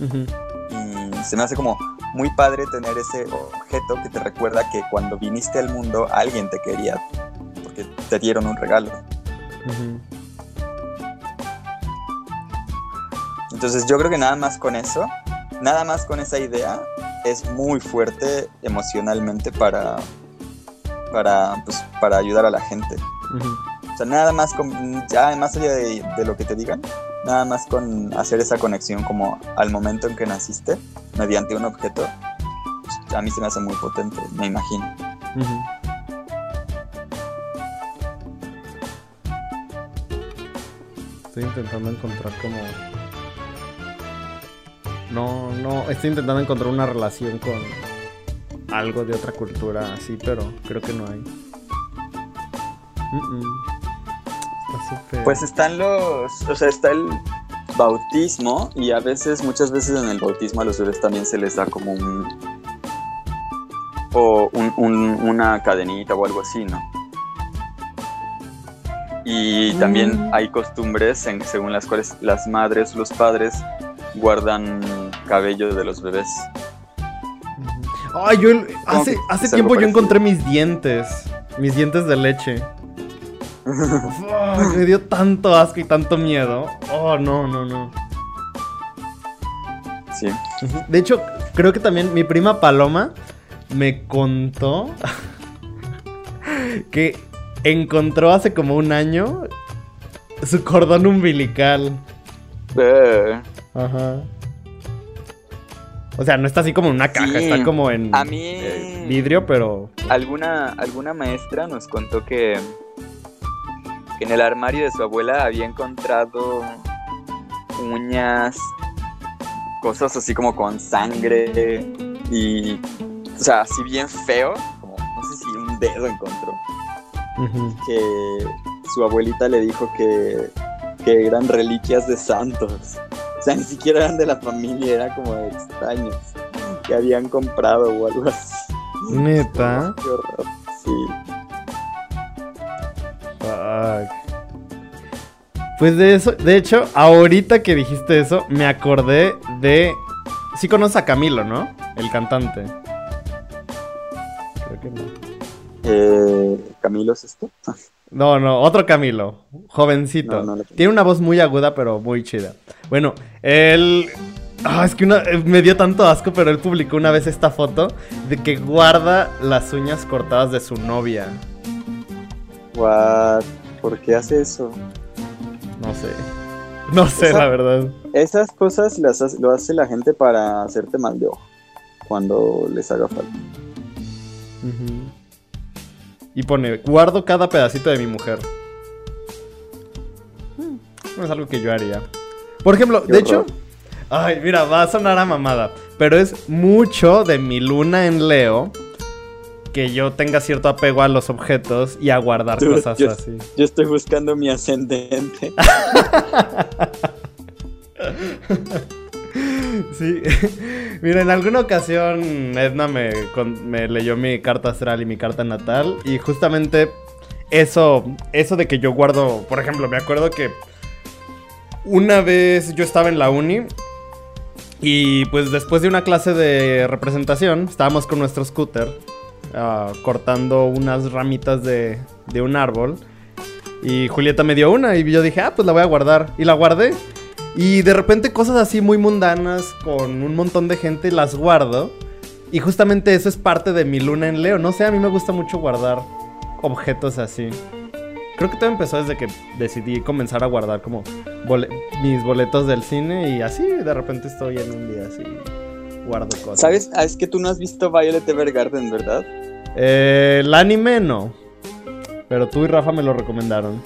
Y se me hace como muy padre tener ese objeto que te recuerda que cuando viniste al mundo alguien te quería, porque te dieron un regalo. Entonces yo creo que nada más con eso, nada más con esa idea, es muy fuerte emocionalmente para, para, pues, para ayudar a la gente. O sea, nada más con, ya más allá de, de, lo que te digan, nada más con hacer esa conexión como al momento en que naciste, mediante un objeto, pues, a mí se me hace muy potente, me imagino. Estoy intentando encontrar como... No, no, estoy intentando encontrar una relación con algo de otra cultura así, pero creo que no hay. Pues están los, o sea, está el bautismo y a veces, muchas veces en el bautismo a los bebés también se les da como un o una cadenita o algo así, ¿no? Y también mm. hay costumbres en, según las cuales las madres o los padres guardan cabello de los bebés. Ay, yo hace, hace tiempo yo encontré mis dientes, mis dientes de leche. *laughs* *laughs* me dio tanto asco y tanto miedo. Oh, no, no, no. Sí. De hecho, creo que también mi prima Paloma me contó *laughs* que encontró hace como un año su cordón umbilical. Eh. Ajá. O sea, no está así como en una caja, está como en a mí, eh, vidrio, pero... Alguna, alguna maestra nos contó que, que en el armario de su abuela había encontrado uñas, cosas así como con sangre y, o sea, así bien feo, como no sé si un dedo encontró. Que su abuelita le dijo que, que eran reliquias de santos. O sea, ni siquiera eran de la familia, era como de extraños que habían comprado o algo así. Neta. Qué Pues de eso, de hecho, ahorita que dijiste eso, me acordé de. Sí conoces a Camilo, ¿no? El cantante. Creo que no. Eh, ¿Camilo es esto? No, no, otro Camilo, jovencito. Tiene una voz muy aguda, pero muy chida. Bueno, él... Ah, es que una... Eh, me dio tanto asco, pero él publicó una vez esta foto de que guarda las uñas cortadas de su novia. What? ¿Por qué hace eso? No sé. No sé, la verdad. Esas cosas las hace, lo hace la gente para hacerte mal de ojo. Cuando les haga falta. Y pone, guardo cada pedacito de mi mujer. No es algo que yo haría. Por ejemplo, de hecho... Ay, mira, va a sonar a mamada. Pero es mucho de mi luna en Leo que yo tenga cierto apego a los objetos y a guardar cosas así. Yo estoy buscando mi ascendente. *laughs* Sí. *laughs* Mira, en alguna ocasión Edna me, me, leyó mi carta astral y mi carta natal. Y justamente eso, eso de que yo guardo, por ejemplo, me acuerdo que una vez yo estaba en la uni. Y pues después de una clase de representación, estábamos con nuestro scooter ah, cortando unas ramitas de, de un árbol. Y Julieta me dio una y yo dije, ah, pues la voy a guardar. Y la guardé. Y de repente cosas así muy mundanas con un montón de gente las guardo. Y justamente eso es parte de mi luna en Leo. No sé, a mí me gusta mucho guardar objetos así. Creo que todo empezó desde que decidí comenzar a guardar como mis boletos del cine y así de repente estoy en un día así guardo cosas. ¿Sabes? Ah, es que tú no has visto Violet Evergarden, ¿verdad? Eh, el anime no. Pero tú y Rafa me lo recomendaron.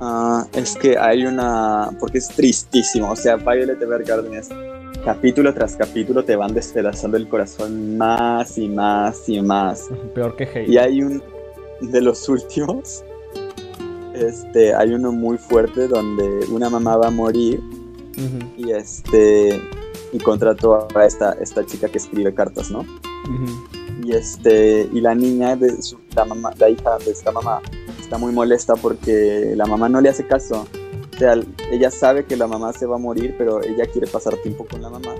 Ah, es que hay una. Porque es tristísimo. O sea, Violet Evergarden es capítulo tras capítulo te van despedazando el corazón más y más y más. Peor que Hate. Y hay un. De los *laughs* últimos. Este. Hay uno muy fuerte donde una mamá va a morir. Y este. Y contrató a esta, esta chica que escribe cartas, ¿no? Y este. Y la niña de su, la mamá, la hija de esta mamá está muy molesta porque la mamá no le hace caso. O sea, ella sabe que la mamá se va a morir, pero ella quiere pasar tiempo con la mamá.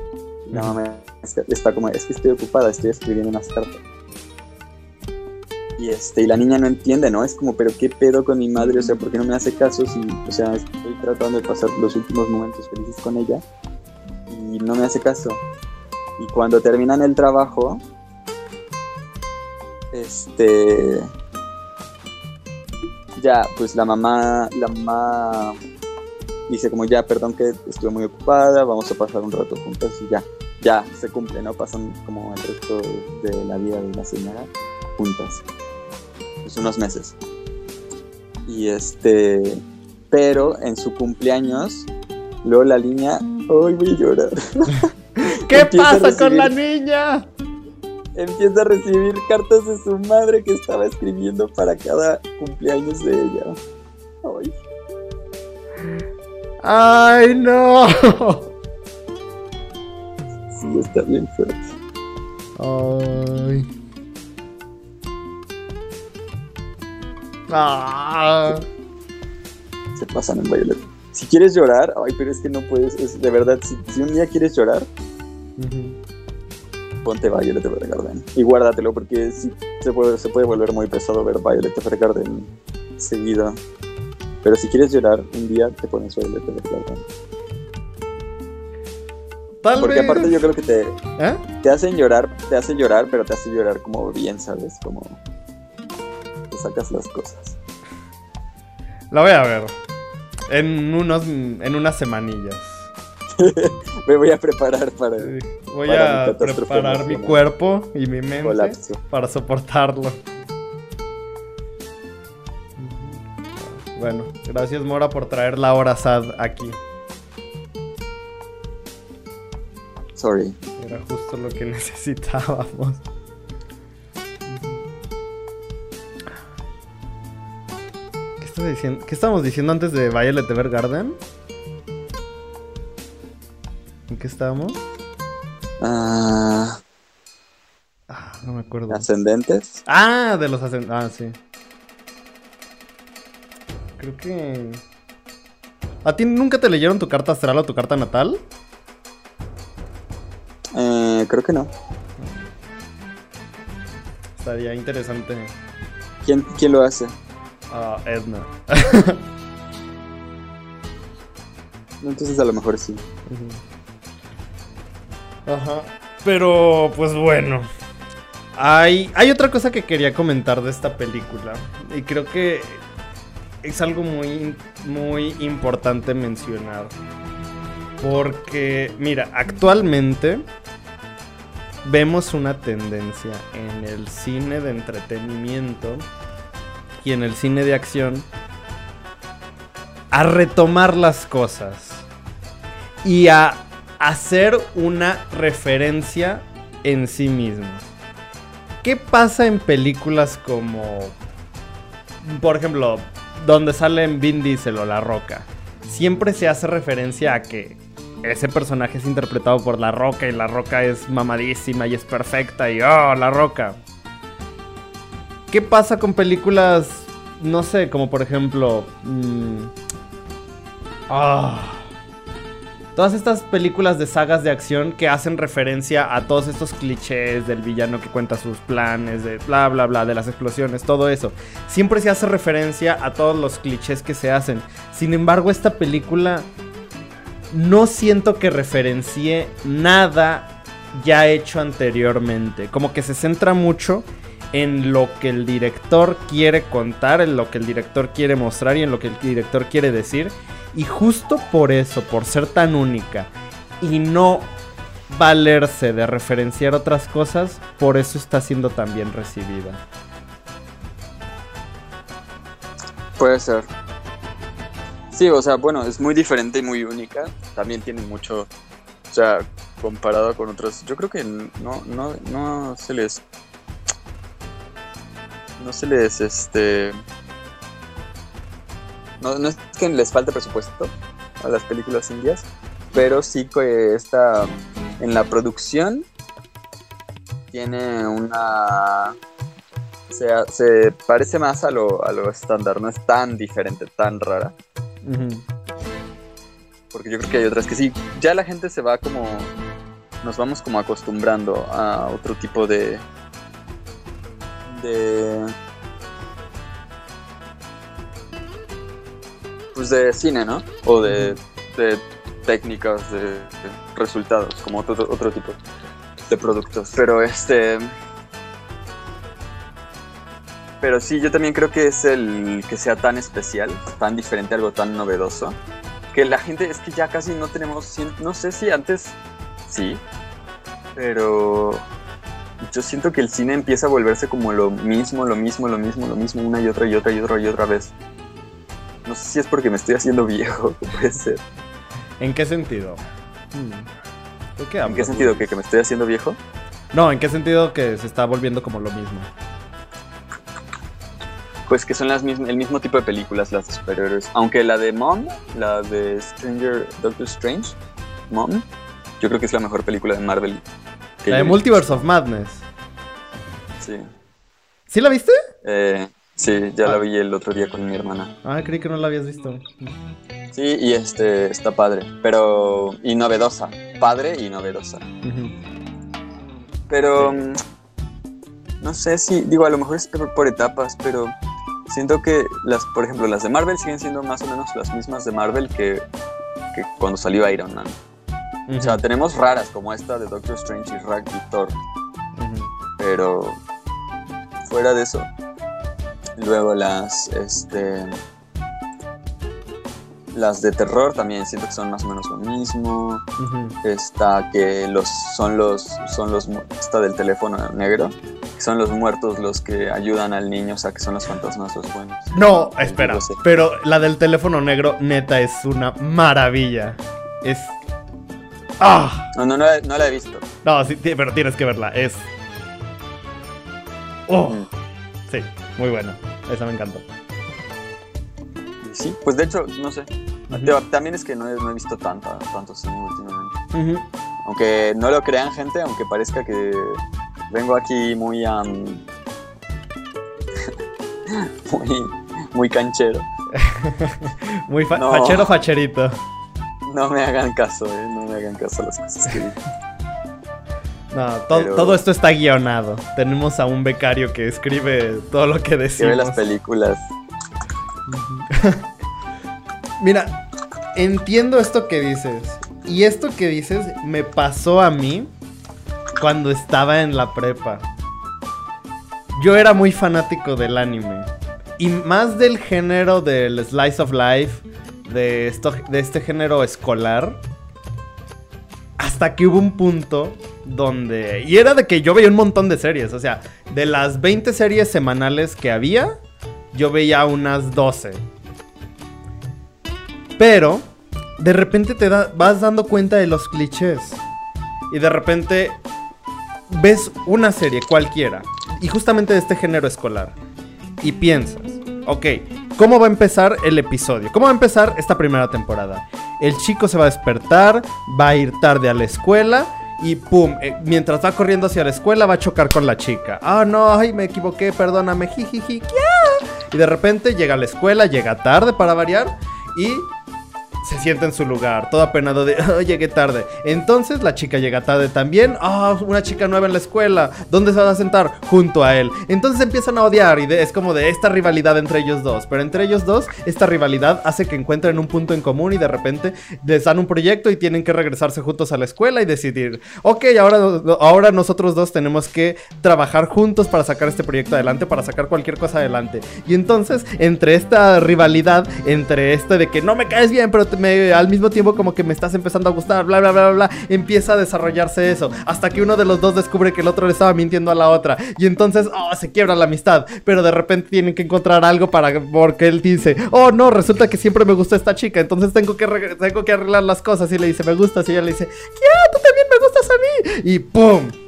Y la mamá está como, es que estoy ocupada, estoy escribiendo unas cartas. Y, este, y la niña no entiende, ¿no? Es como, pero ¿qué pedo con mi madre? O sea, ¿por qué no me hace caso si, o sea, estoy tratando de pasar los últimos momentos felices con ella y no me hace caso? Y cuando terminan el trabajo, este ya, pues la mamá, la mamá dice como ya, perdón que estuve muy ocupada, vamos a pasar un rato juntas y ya, ya se cumple, ¿no? Pasan como el resto de la vida de la señora juntas. Pues unos meses. Y este, pero en su cumpleaños, luego la niña, ¡ay, voy a llorar! *laughs* ¿Qué pasa con la niña? Empieza a recibir cartas de su madre que estaba escribiendo para cada cumpleaños de ella. Ay. ¡Ay, no! Sí, está bien fuerte. Ay. Ah. Se pasan en Violet. Si quieres llorar, ay, pero es que no puedes, es de verdad, si, si un día quieres llorar, Ujú. ponte Violet Evergarden y guárdatelo porque sí, se, puede, se puede volver muy pesado ver Violet Evergarden seguido. Pero si quieres llorar un día, te pones Violet Evergarden. Tal Porque vez. aparte yo creo que te, ¿Eh? te hacen llorar, te hacen llorar, pero te hacen llorar como bien, ¿sabes? Como te sacas las cosas. La voy a ver. En unos en unas semanillas. *laughs* Me voy a preparar para Voy Para a preparar mi cuerpo y mi mente colapso. para soportarlo. Bueno, gracias Mora por traer la hora sad aquí. Sorry. Era justo lo que *laughs* necesitábamos. ¿Qué, estaba diciendo? ¿Qué estábamos diciendo antes de Violet Evergarden? ¿En qué estábamos? Ah, Ah, no me acuerdo. ascendentes. Ah, de los ascend... Ah, sí. Creo que... ¿A ti nunca te leyeron tu carta astral o tu carta natal? Eh, creo que no. Estaría interesante. ¿Quién, quién lo hace? Ah, Edna. *laughs* Entonces a lo mejor sí. Ajá. Pero, pues bueno. Hay, hay otra cosa que quería comentar de esta película. Y creo que es algo muy, muy importante mencionar. Porque, mira, actualmente vemos una tendencia en el cine de entretenimiento y en el cine de acción a retomar las cosas y a hacer una referencia en sí mismos. ¿Qué pasa en películas como, por ejemplo, donde salen Vin Diesel o La Roca? Siempre se hace referencia a que ese personaje es interpretado por La Roca y La Roca es mamadísima y es perfecta y oh, La Roca. ¿Qué pasa con películas, no sé, como por ejemplo... mm, ah, Todas estas películas de sagas de acción que hacen referencia a todos estos clichés del villano que cuenta sus planes, de bla bla bla, de las explosiones, todo eso. Siempre se hace referencia a todos los clichés que se hacen. Sin embargo, esta película no siento que referencie nada ya hecho anteriormente. Como que se centra mucho en lo que el director quiere contar, en lo que el director quiere mostrar y en lo que el director quiere decir. Y justo por eso, por ser tan única y no valerse de referenciar otras cosas, por eso está siendo tan bien recibida. Puede ser. Sí, o sea, bueno, es muy diferente y muy única. También tiene mucho, o sea, comparado con otras. Yo creo que no, no, no se les, no se les, este, no, no es que les falte presupuesto a las películas indias, pero sí que esta, en la producción tiene una se, se parece más a lo, a lo estándar, no es tan diferente, tan rara. Porque yo creo que hay otras que sí, ya la gente se va como, nos vamos como acostumbrando a otro tipo de, de, pues de cine, ¿no? O de, de técnicas, de, de resultados, como otro, otro tipo de productos. Pero este, Pero sí, yo también creo que es el que sea tan especial, tan diferente, algo tan novedoso, que la gente es que ya casi no tenemos, no sé si antes sí, pero yo siento que el cine empieza a volverse como lo mismo, lo mismo, lo mismo, lo mismo, una y otra y otra y otra y otra vez. No sé si es porque me estoy haciendo *laughs* viejo, puede ser. ¿En qué sentido? Hmm. qué ¿En qué sentido? ¿Que, ¿Que me estoy haciendo viejo? No, ¿en qué sentido que se está volviendo como lo mismo? Pues que son las mismas, el mismo tipo de películas, las de superhéroes. Aunque la de Mom, la de Stranger, Doctor Strange, Mom, yo creo que es la mejor película de Marvel. La de Multiverse of Madness. Sí. ¿Sí la viste? Eh, sí, ya la ah. vi el otro día con mi hermana. Ah, creí que no la habías visto. Sí, y este está padre, pero y novedosa, padre y novedosa. Pero mm, no sé si digo a lo mejor es por etapas, pero siento que las, por ejemplo, las de Marvel siguen siendo más o menos las mismas de Marvel que, que cuando salió Iron Man. O sea, tenemos raras como esta de Doctor Strange y Rack y Thor. Pero fuera de eso, luego las este las de terror también siento que son más o menos lo mismo. Está que los son los son los esta del teléfono negro, que son los muertos los que ayudan al niño, o sea, que son los fantasmas los buenos. No, espera, pero la del teléfono negro neta es una maravilla. Es ¡Ah! No, no, no, la he visto. No, sí, pero tienes que verla. Es. ¡Oh! Mm. Sí, muy buena. Esa me encantó. Sí, pues de hecho, no sé. También es que no he, visto tanta, tantos cine últimamente. Aunque no lo crean, gente, aunque parezca que vengo aquí muy. *laughs* muy, muy canchero. *laughs* muy fachero, facherito. No me hagan caso, eh. No me hagan caso a las cosas que digo. No, todo esto está guionado. Tenemos a un becario que escribe todo lo que decimos. Escribe las películas. *laughs* Mira, entiendo esto que dices. Y esto que dices me pasó a mí cuando estaba en la prepa. Yo era muy fanático del anime. Y más del género del slice of life de, esto, de este género escolar. Hasta que hubo un punto donde... Y era de que yo veía un montón de series. O sea, de las 20 series semanales que había, yo veía unas 12. Pero, de repente te vas dando cuenta de los clichés. Y de repente ves una serie cualquiera. Y justamente de este género escolar. Y piensas, ok, ¿Cómo va a empezar el episodio? ¿Cómo va a empezar esta primera temporada? El chico se va a despertar, va a ir tarde a la escuela y pum, eh, mientras va corriendo hacia la escuela va a chocar con la chica. Ah, no, ay, me equivoqué, perdóname, jijiji, Y de repente llega a la escuela, llega tarde para variar y se sienta en su lugar, todo apenado de, oh, llegué tarde. Entonces la chica llega tarde también. Ah, una chica nueva en la escuela. ¿Dónde se va a sentar? Junto a él. Entonces empiezan a odiar y es como de esta rivalidad entre ellos dos. Pero entre ellos dos, esta rivalidad hace que encuentren un punto en común y de repente les dan un proyecto y tienen que regresarse juntos a la escuela y decidir, ok, ahora, ahora nosotros dos tenemos que trabajar juntos para sacar este proyecto adelante, para sacar cualquier cosa adelante. Y entonces, entre esta rivalidad, entre este de que no me caes bien, pero al mismo tiempo como que me estás empezando a gustar, bla, bla, bla, bla, empieza a desarrollarse eso, hasta que uno de los dos descubre que el otro le estaba mintiendo a la otra, y entonces, oh, se quiebra la amistad, pero de repente tienen que encontrar algo para, porque él dice, oh, no, resulta que siempre me gusta esta chica, entonces tengo que, tengo que arreglar las cosas, y le dice, me gustas, y ella le dice, ya, tú también me gustas a mí, y ¡pum!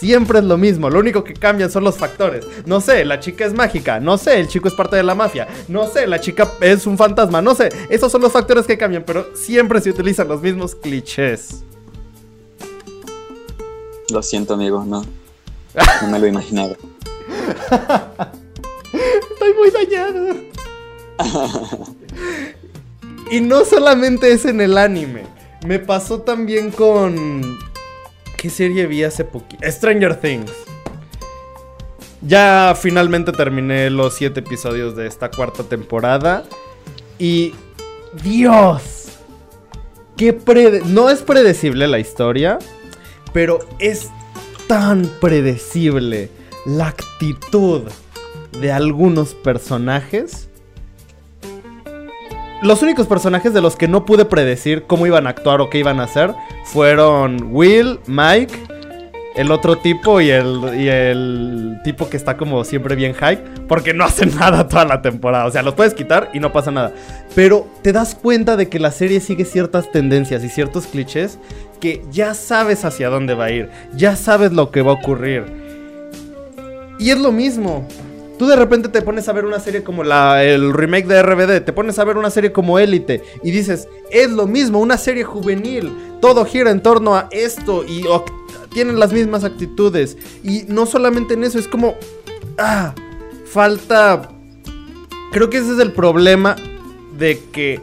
Siempre es lo mismo, lo único que cambian son los factores. No sé, la chica es mágica, no sé, el chico es parte de la mafia, no sé, la chica es un fantasma, no sé, esos son los factores que cambian, pero siempre se utilizan los mismos clichés. Lo siento, amigo, no. No me lo imaginaba. *laughs* Estoy muy dañado. *laughs* y no solamente es en el anime. Me pasó también con ¿Qué serie vi hace poquito? Stranger Things. Ya finalmente terminé los siete episodios de esta cuarta temporada. Y. ¡Dios! ¡Qué prede No es predecible la historia. Pero es tan predecible la actitud de algunos personajes. Los únicos personajes de los que no pude predecir cómo iban a actuar o qué iban a hacer fueron Will, Mike, el otro tipo y el, tipo que está como siempre bien hype, porque no hacen *laughs* nada toda la temporada. O sea, los puedes quitar y no pasa nada. Pero te das cuenta de que la serie sigue ciertas tendencias y ciertos clichés que ya sabes hacia dónde va a ir, ya sabes lo que va a ocurrir. Y es lo mismo. Tú de repente te pones a ver una serie como la, el remake de RBD, te pones a ver una serie como Élite y dices, es lo mismo, una serie juvenil, todo gira en torno a esto y tienen las mismas actitudes. Y no solamente en eso, es como, ah, falta... Creo que ese es el problema de que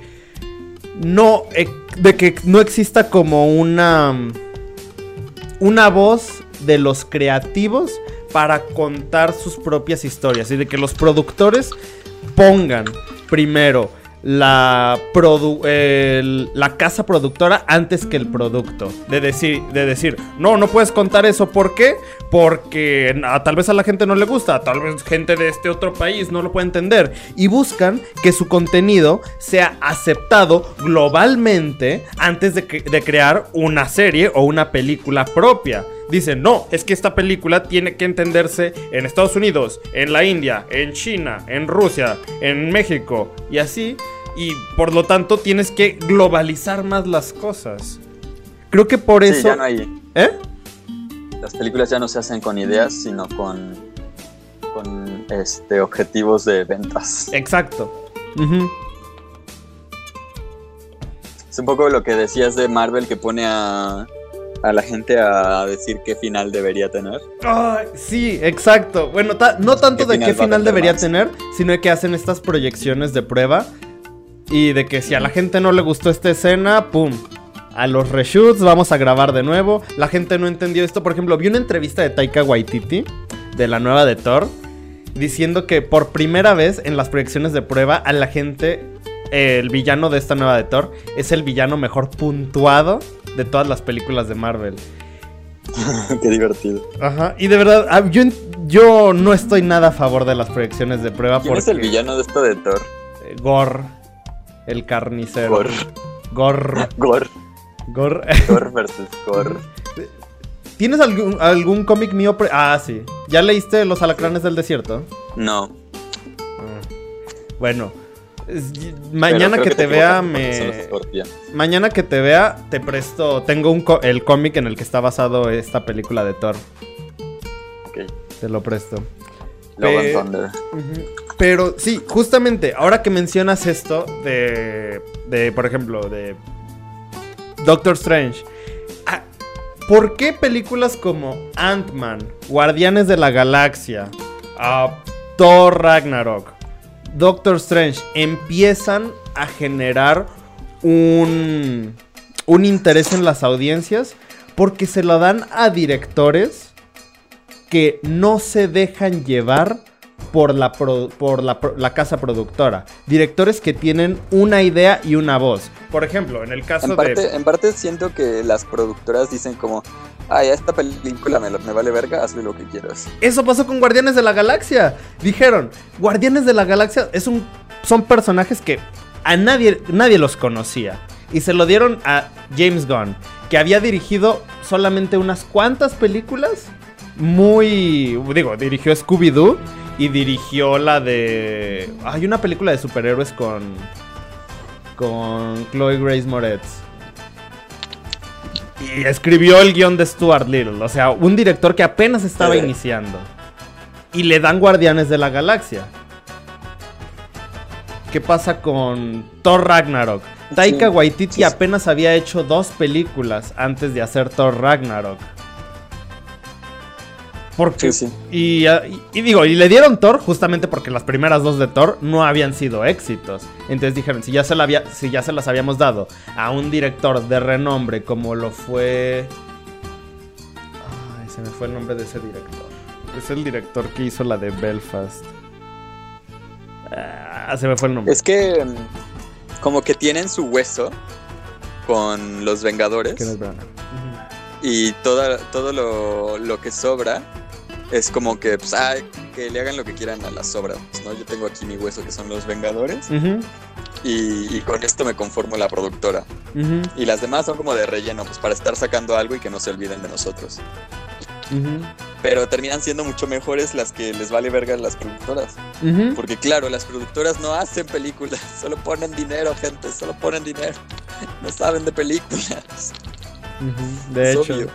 no, de que no exista como una, una voz de los creativos para contar sus propias historias y de que los productores pongan primero la, la casa productora antes que el producto. De decir, de decir, no, no puedes contar eso. ¿Por qué? Porque tal vez a la gente no le gusta, tal vez gente de este otro país no lo puede entender. Y buscan que su contenido sea aceptado globalmente antes de, de crear una serie o una película propia. Dicen, no, es que esta película tiene que entenderse en Estados Unidos, en la India, en China, en Rusia, en México y así. Y por lo tanto tienes que globalizar más las cosas. Creo que por Sí, eso... ya no hay. ¿Eh? Las películas ya no se hacen con ideas, sino con, con este, objetivos de ventas. Exacto. Es un poco lo que decías de Marvel que pone a, a la gente a decir qué final debería tener. Sí, exacto. Bueno, ta- no tanto ¿Qué de final qué final debería más? tener, sino de que hacen estas proyecciones de prueba. Y de que si a la gente no le gustó esta escena, ¡pum! A los reshoots, vamos a grabar de nuevo. La gente no entendió esto. Por ejemplo, vi una entrevista de Taika Waititi, de la nueva de Thor, diciendo que por primera vez en las proyecciones de prueba a la gente, el villano de esta nueva de Thor, es el villano mejor puntuado de todas las películas de Marvel. *laughs* qué divertido. Ajá, y de verdad, ah, yo, yo no estoy nada a favor de las proyecciones de prueba ¿Quién porque es el villano de esto de Thor? eh, Gore, el carnicero. Gore. Gore. *laughs* Gore. Gore. Gore versus *laughs* Gore. ¿Tienes algún, algún cómic mío? pre- ah, sí. ¿Ya leíste Los alacranes del desierto? No. Ah. Bueno, mañana que, te vea me mañana que te vea te presto tengo un co- el cómic en el que está basado esta película de Thor. Ok. Te lo presto. Love and. Pero sí, justamente, ahora que mencionas esto de, de por ejemplo, de Doctor Strange, ah, ¿por qué películas como Ant-Man, Guardianes de la Galaxia, ah, Thor Ragnarok, Doctor Strange empiezan a generar un, un interés en las audiencias? Porque se lo dan a directores que no se dejan llevar por la, pro- por la, casa productora. Directores que tienen una idea y una voz. Por ejemplo, en el caso En de... en parte siento que las productoras dicen como, ay, a esta película me, la- me vale verga, hazle lo que quieras. Eso pasó con Guardianes de la Galaxia. Dijeron, Guardianes de la Galaxia es un, son personajes que a nadie, nadie los conocía. Y se lo dieron a James Gunn, que había dirigido solamente unas cuantas películas. Muy... Digo, dirigió Scooby-Doo y dirigió la de... Hay una película de superhéroes con... Con Chloe Grace Moretz. Y escribió el guion de Stuart Little. O sea, un director que apenas estaba iniciando. Y le dan Guardianes de la Galaxia. ¿Qué pasa con Thor Ragnarok? Taika Waititi apenas había hecho dos películas antes de hacer Thor Ragnarok. Porque, Sí, sí. y, ah, y- y digo, y le dieron Thor justamente porque las primeras dos de Thor no habían sido éxitos. Entonces dijeron, si ya se, la había, si ya se las habíamos dado a un director de renombre como lo fue... Ay, se me fue el nombre de ese director. Es el director que hizo la de Belfast. Ah, se me fue el nombre. Es que mm, como que tienen su hueso con los Vengadores y toda, todo lo, lo que sobra es como que, pues, ay, que le hagan lo que quieran a las obras, ¿no? Yo tengo aquí mi hueso que son los Vengadores y, y con esto me conformo la productora. Y las demás son como de relleno, pues para estar sacando algo y que no se olviden de nosotros. Pero terminan siendo mucho mejores las que les vale verga las productoras. Porque claro, las productoras no hacen películas, *laughs* solo ponen dinero, gente, solo ponen dinero. No saben de películas. De Es hecho. obvio.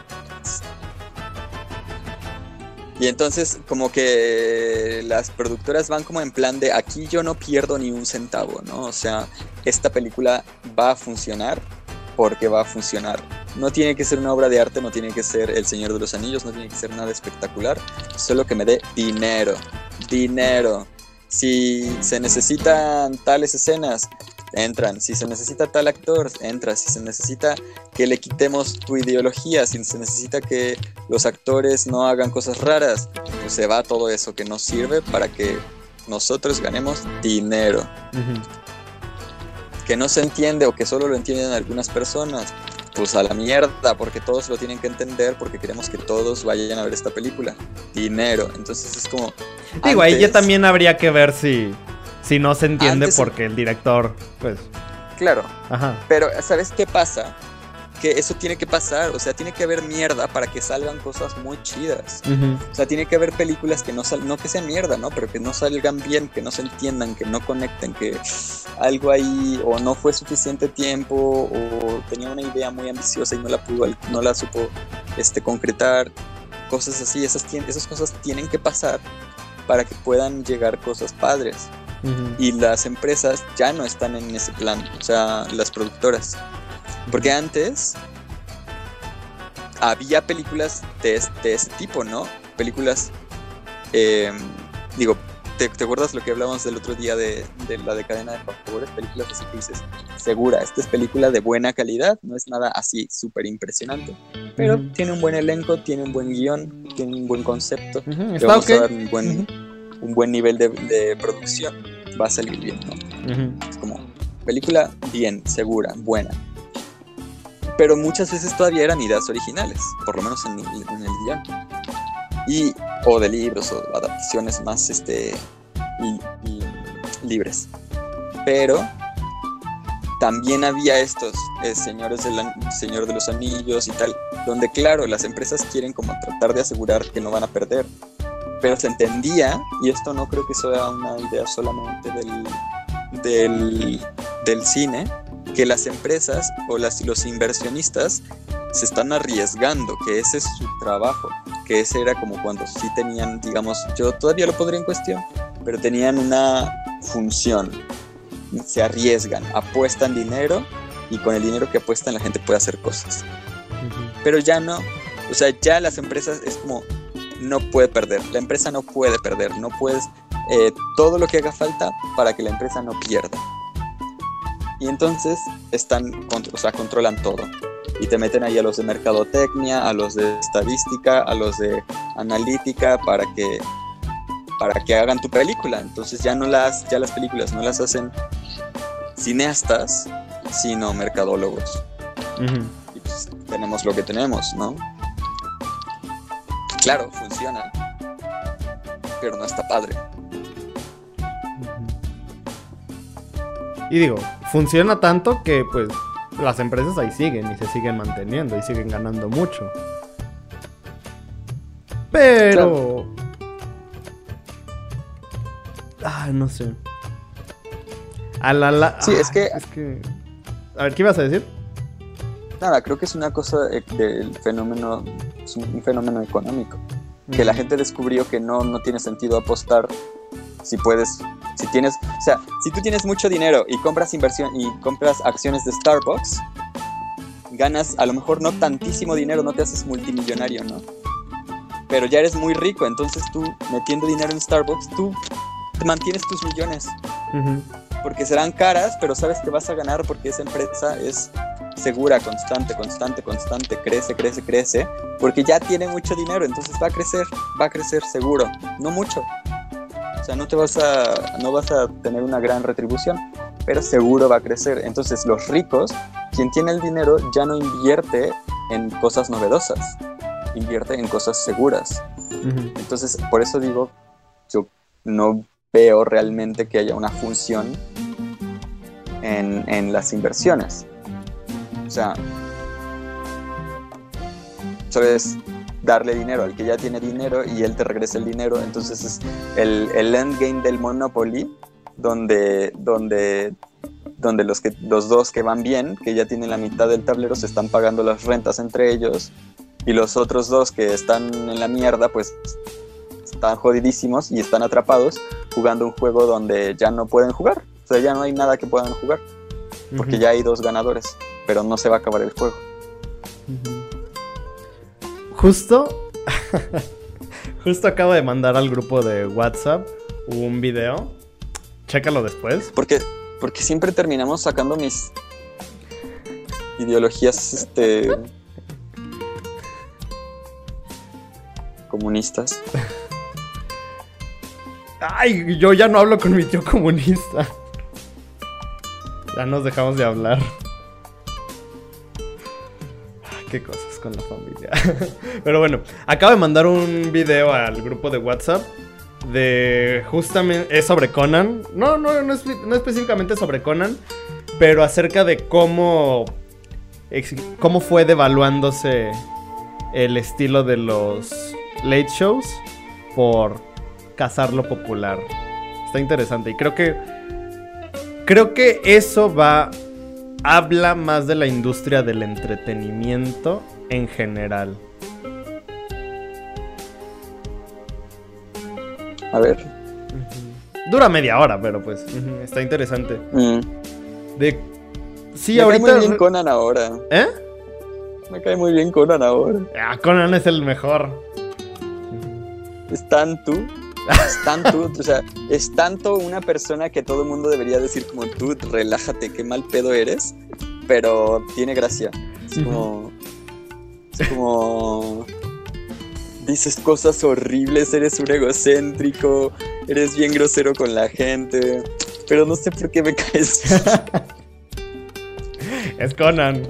Y entonces como que las productoras van como en plan de aquí yo no pierdo ni un centavo, ¿no? O sea, esta película va a funcionar porque va a funcionar. No tiene que ser una obra de arte, no tiene que ser El Señor de los Anillos, no tiene que ser nada espectacular, solo que me dé dinero, dinero. Si se necesitan tales escenas, entran. Si se necesita tal actor, entra. Si se necesita que le quitemos tu ideología, si se necesita que los actores no hagan cosas raras, pues se va todo eso que nos sirve para que nosotros ganemos dinero. Que no se entiende o que solo lo entienden algunas personas, pues a la mierda, porque todos lo tienen que entender, porque queremos que todos vayan a ver esta película. Dinero. Entonces es como... Digo, ahí ya antes- también habría que ver si, si no se entiende Antes- porque el director, pues, Claro, ajá. Pero, ¿sabes qué pasa? Que eso tiene que pasar, o sea, tiene que haber mierda para que salgan cosas muy chidas. O sea, tiene que haber películas que no sal no que sean mierda, ¿no? Pero que no salgan bien, que no se entiendan, que no conecten, que algo ahí o no fue suficiente tiempo o tenía una idea muy ambiciosa y no la pudo, no la supo este, concretar, cosas así, esas, esas cosas tienen que pasar para que puedan llegar cosas padres y las empresas ya no están en ese plan, o sea, las productoras. Porque antes había películas de, de ese tipo, ¿no? Películas, eh, digo, ¿te, te acuerdas lo que hablábamos del otro día de, de la de cadena de favores? Películas así que dices, segura, esta es película de buena calidad, no es nada así súper impresionante, pero tiene un buen elenco, tiene un buen guion, tiene un buen concepto, Está vamos a dar un buen, un buen nivel de, de producción, va a salir bien, ¿no? Es como película bien, segura, buena. Pero muchas veces todavía eran ideas originales, por lo menos en, el- en el guion. Y, o de libros o adaptaciones más este, li- li- libres. Pero también había estos eh, señores del Señor de los Anillos y tal, donde claro, las empresas quieren como tratar de asegurar que no van a perder. Pero se entendía, y esto no creo que sea una idea solamente del, del, del cine, que las empresas o las, los inversionistas se están arriesgando, que ese es su trabajo, que ese era como cuando sí tenían, digamos, yo todavía lo podría en cuestión, pero tenían una función, se arriesgan, apuestan dinero y con el dinero que apuestan la gente puede hacer cosas. Ujú. Pero ya no, o sea, ya las empresas es como, no puede perder, la empresa no puede perder, no puedes, eh, todo lo que haga falta para que la empresa no pierda. Y entonces están, o sea, controlan todo. Y te meten ahí a los de mercadotecnia, a los de estadística, a los de analítica para que para que hagan tu película. Entonces ya no las ya las películas no las hacen cineastas, sino mercadólogos y pues tenemos lo que tenemos, ¿no? Claro, funciona, pero no está padre. Y digo, funciona tanto que pues las empresas ahí siguen y se siguen manteniendo y siguen ganando mucho. Pero... Ay, no sé. A la, la- Sí, es que- es que... A ver, ¿qué ibas a decir? Nada, creo que es una cosa del fenómeno, es un un fenómeno económico, que la gente descubrió que no, no tiene sentido apostar si puedes, si tienes, o sea, si tú tienes mucho dinero y compras inversión y compras acciones de Starbucks, ganas a lo mejor no tantísimo dinero, no te haces multimillonario, ¿no? Pero ya eres muy rico, entonces tú metiendo dinero en Starbucks, tú te mantienes tus millones, porque serán caras, pero sabes que vas a ganar porque esa empresa es segura, constante, constante, constante, crece, crece, crece, porque ya tiene mucho dinero, entonces va a crecer, va a crecer seguro, no mucho. O sea, no te vas a, no vas a tener una gran retribución, pero seguro va a crecer. Entonces los ricos, quien tiene el dinero, ya no invierte en cosas novedosas, invierte en cosas seguras. Entonces, por eso digo, yo no veo realmente que haya una función en, en las inversiones. O sea, solo es darle dinero al que ya tiene dinero y él te regresa el dinero. Entonces es el, el endgame del Monopoly, donde, donde, donde los, que, los dos que van bien, que ya tienen la mitad del tablero, se están pagando las rentas entre ellos. Y los otros dos que están en la mierda, pues están jodidísimos y están atrapados jugando un juego donde ya no pueden jugar. O sea, ya no hay nada que puedan jugar. Porque ya hay dos ganadores, pero no se va a acabar el juego. Justo. *laughs* Justo acabo de mandar al grupo de WhatsApp un video. Chécalo después. Porque, porque siempre terminamos sacando mis ideologías este comunistas. Ay, yo ya no hablo con mi tío comunista. Ya nos dejamos de hablar. Qué cosas con la familia. *laughs* Pero bueno, acabo de mandar un video al grupo de WhatsApp de justamente es sobre Conan. No, no, no, es, no específicamente sobre Conan, pero acerca de cómo cómo fue devaluándose el estilo de los late shows por cazar lo popular. Está interesante y creo que creo que eso va habla más de la industria del entretenimiento en general. A ver. Dura media hora, pero pues está interesante. mm, De sí, me cae muy bien Conan ahora. ¿Eh? Me cae muy bien Conan ahora. Ah, Conan es el mejor. Es tanto. Es tanto, o sea, es tanto una persona que todo el mundo debería decir como tú, relájate, qué mal pedo eres, pero tiene gracia. Es como. Es como. Dices cosas horribles, eres un egocéntrico, eres bien grosero con la gente, pero no sé por qué me caes. *laughs* Es Conan.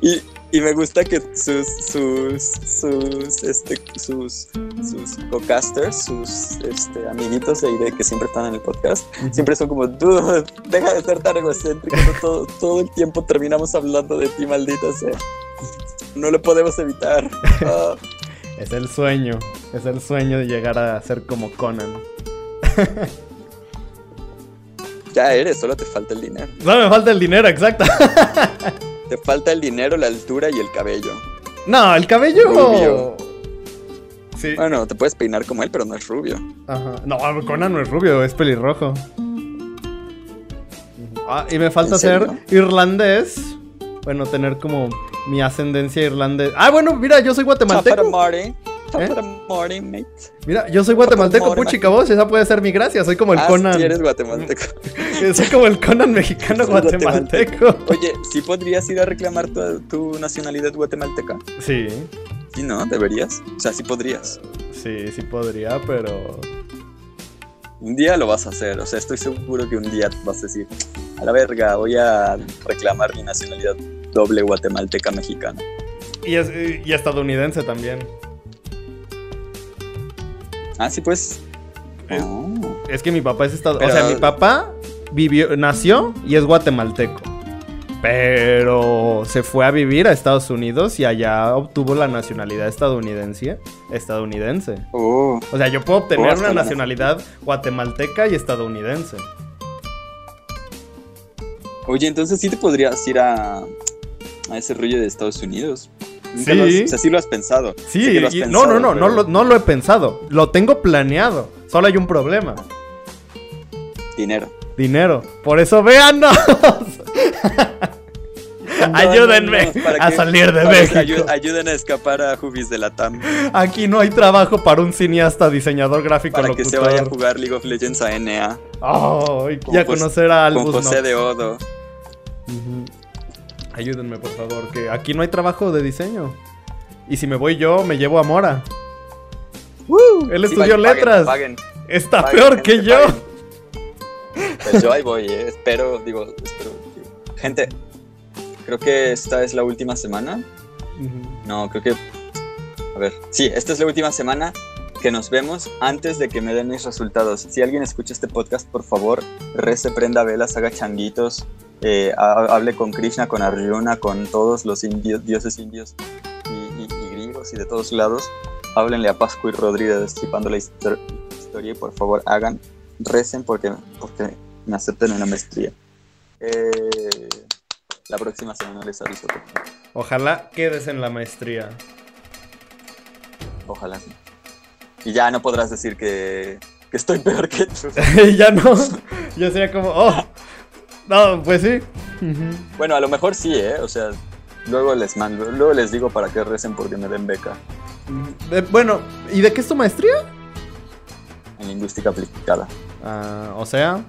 Y, y me gusta que sus sus sus este sus sus co-casters, sus este, amiguitos ahí de que siempre están en el podcast, siempre son como tú, *laughs* deja de ser tan egocéntrico, todo, todo el tiempo terminamos hablando de ti, maldita sea. No lo podemos evitar. *laughs* Ah, Es el sueño. Es el sueño de llegar a ser como Conan. ya eres, solo te falta el dinero. No me falta el dinero, exacto. *laughs* Te falta el dinero, la altura y el cabello. No, el cabello. Rubio. Sí. Bueno, te puedes peinar como él, pero no es rubio. Ajá. No, Conan no es rubio, es pelirrojo. Ah, y me falta ser irlandés. Bueno, tener como mi ascendencia irlandés. Ah, bueno, mira, yo soy guatemalteco. Morning, mate. Mira, yo soy guatemalteco, puchica vos, esa puede ser mi gracia. Soy como el Ah, Conan. sí eres guatemalteco. *laughs* Soy como el Conan mexicano guatemalteco. Oye, ¿sí podrías ir a reclamar tu, tu nacionalidad guatemalteca? Sí, Sí, ¿no? ¿Deberías? O sea, sí podrías. sí, sí podría, pero. Un día lo vas a hacer. O sea, estoy seguro que un día vas a decir, a la verga, voy a reclamar mi nacionalidad doble guatemalteca mexicana. Y, es- y estadounidense también. Ah, sí, pues. Oh. Es que mi papá es estadounidense. Pero- O sea, mi papá vivió, nació y es guatemalteco. Pero se fue a vivir a Estados Unidos y allá obtuvo la nacionalidad estadounidense. Estadounidense. Oh. O sea, yo puedo obtener Oh, una nacionalidad guatemalteca y estadounidense. Oye, entonces sí te podrías ir a, a ese rollo de Estados Unidos. Sí. lo has- o sea, sí lo has pensado. Sí, que has y- no, pensado, no, no, no, pero lo, no lo he pensado. Lo tengo planeado. Solo hay un problema. Dinero. Dinero. Por eso véanos. *laughs* Ayúdenme No, no, no, para a que- salir de que México. ayu- ayuden a escapar a Jubis de la TAM. Aquí no hay trabajo para un cineasta, diseñador gráfico, Para que locutor. se vaya a jugar League of Legends a NA. Oh, y Con ya José- conocer a Con Albus José Nox. de Odo. Ujú. Ayúdenme, por favor, que aquí no hay trabajo de diseño. Y si me voy yo, me llevo a Mora. Él Sí, estudió paguen, letras. Paguen, Está paguen, peor gente, que yo. paguen. *laughs* Pues yo ahí voy, eh. espero, digo, espero. Gente, creo que esta es la última semana. No, creo que. A ver, sí, esta es la última semana que nos vemos antes de que me den mis resultados. Si alguien escucha este podcast, por favor, rece, prenda velas, haga changuitos, eh, hable con Krishna, con Arjuna, con todos los indios, dioses indios y, griegos y de todos lados. Háblenle a Pascu y Rodríguez destripando la historia y por favor hagan, recen porque, porque me acepten una maestría. Eh, la próxima semana les aviso. Ojalá quedes en la maestría. Ojalá sí. Y ya no podrás decir que, que estoy peor que tú. *laughs* ya no. Yo sería como, oh. No, pues sí. Bueno, a lo mejor sí, ¿eh? O sea, luego les mando, luego les digo para que recen porque me den beca. bueno, ¿y de qué es tu maestría? En lingüística aplicada. Ah, o sea.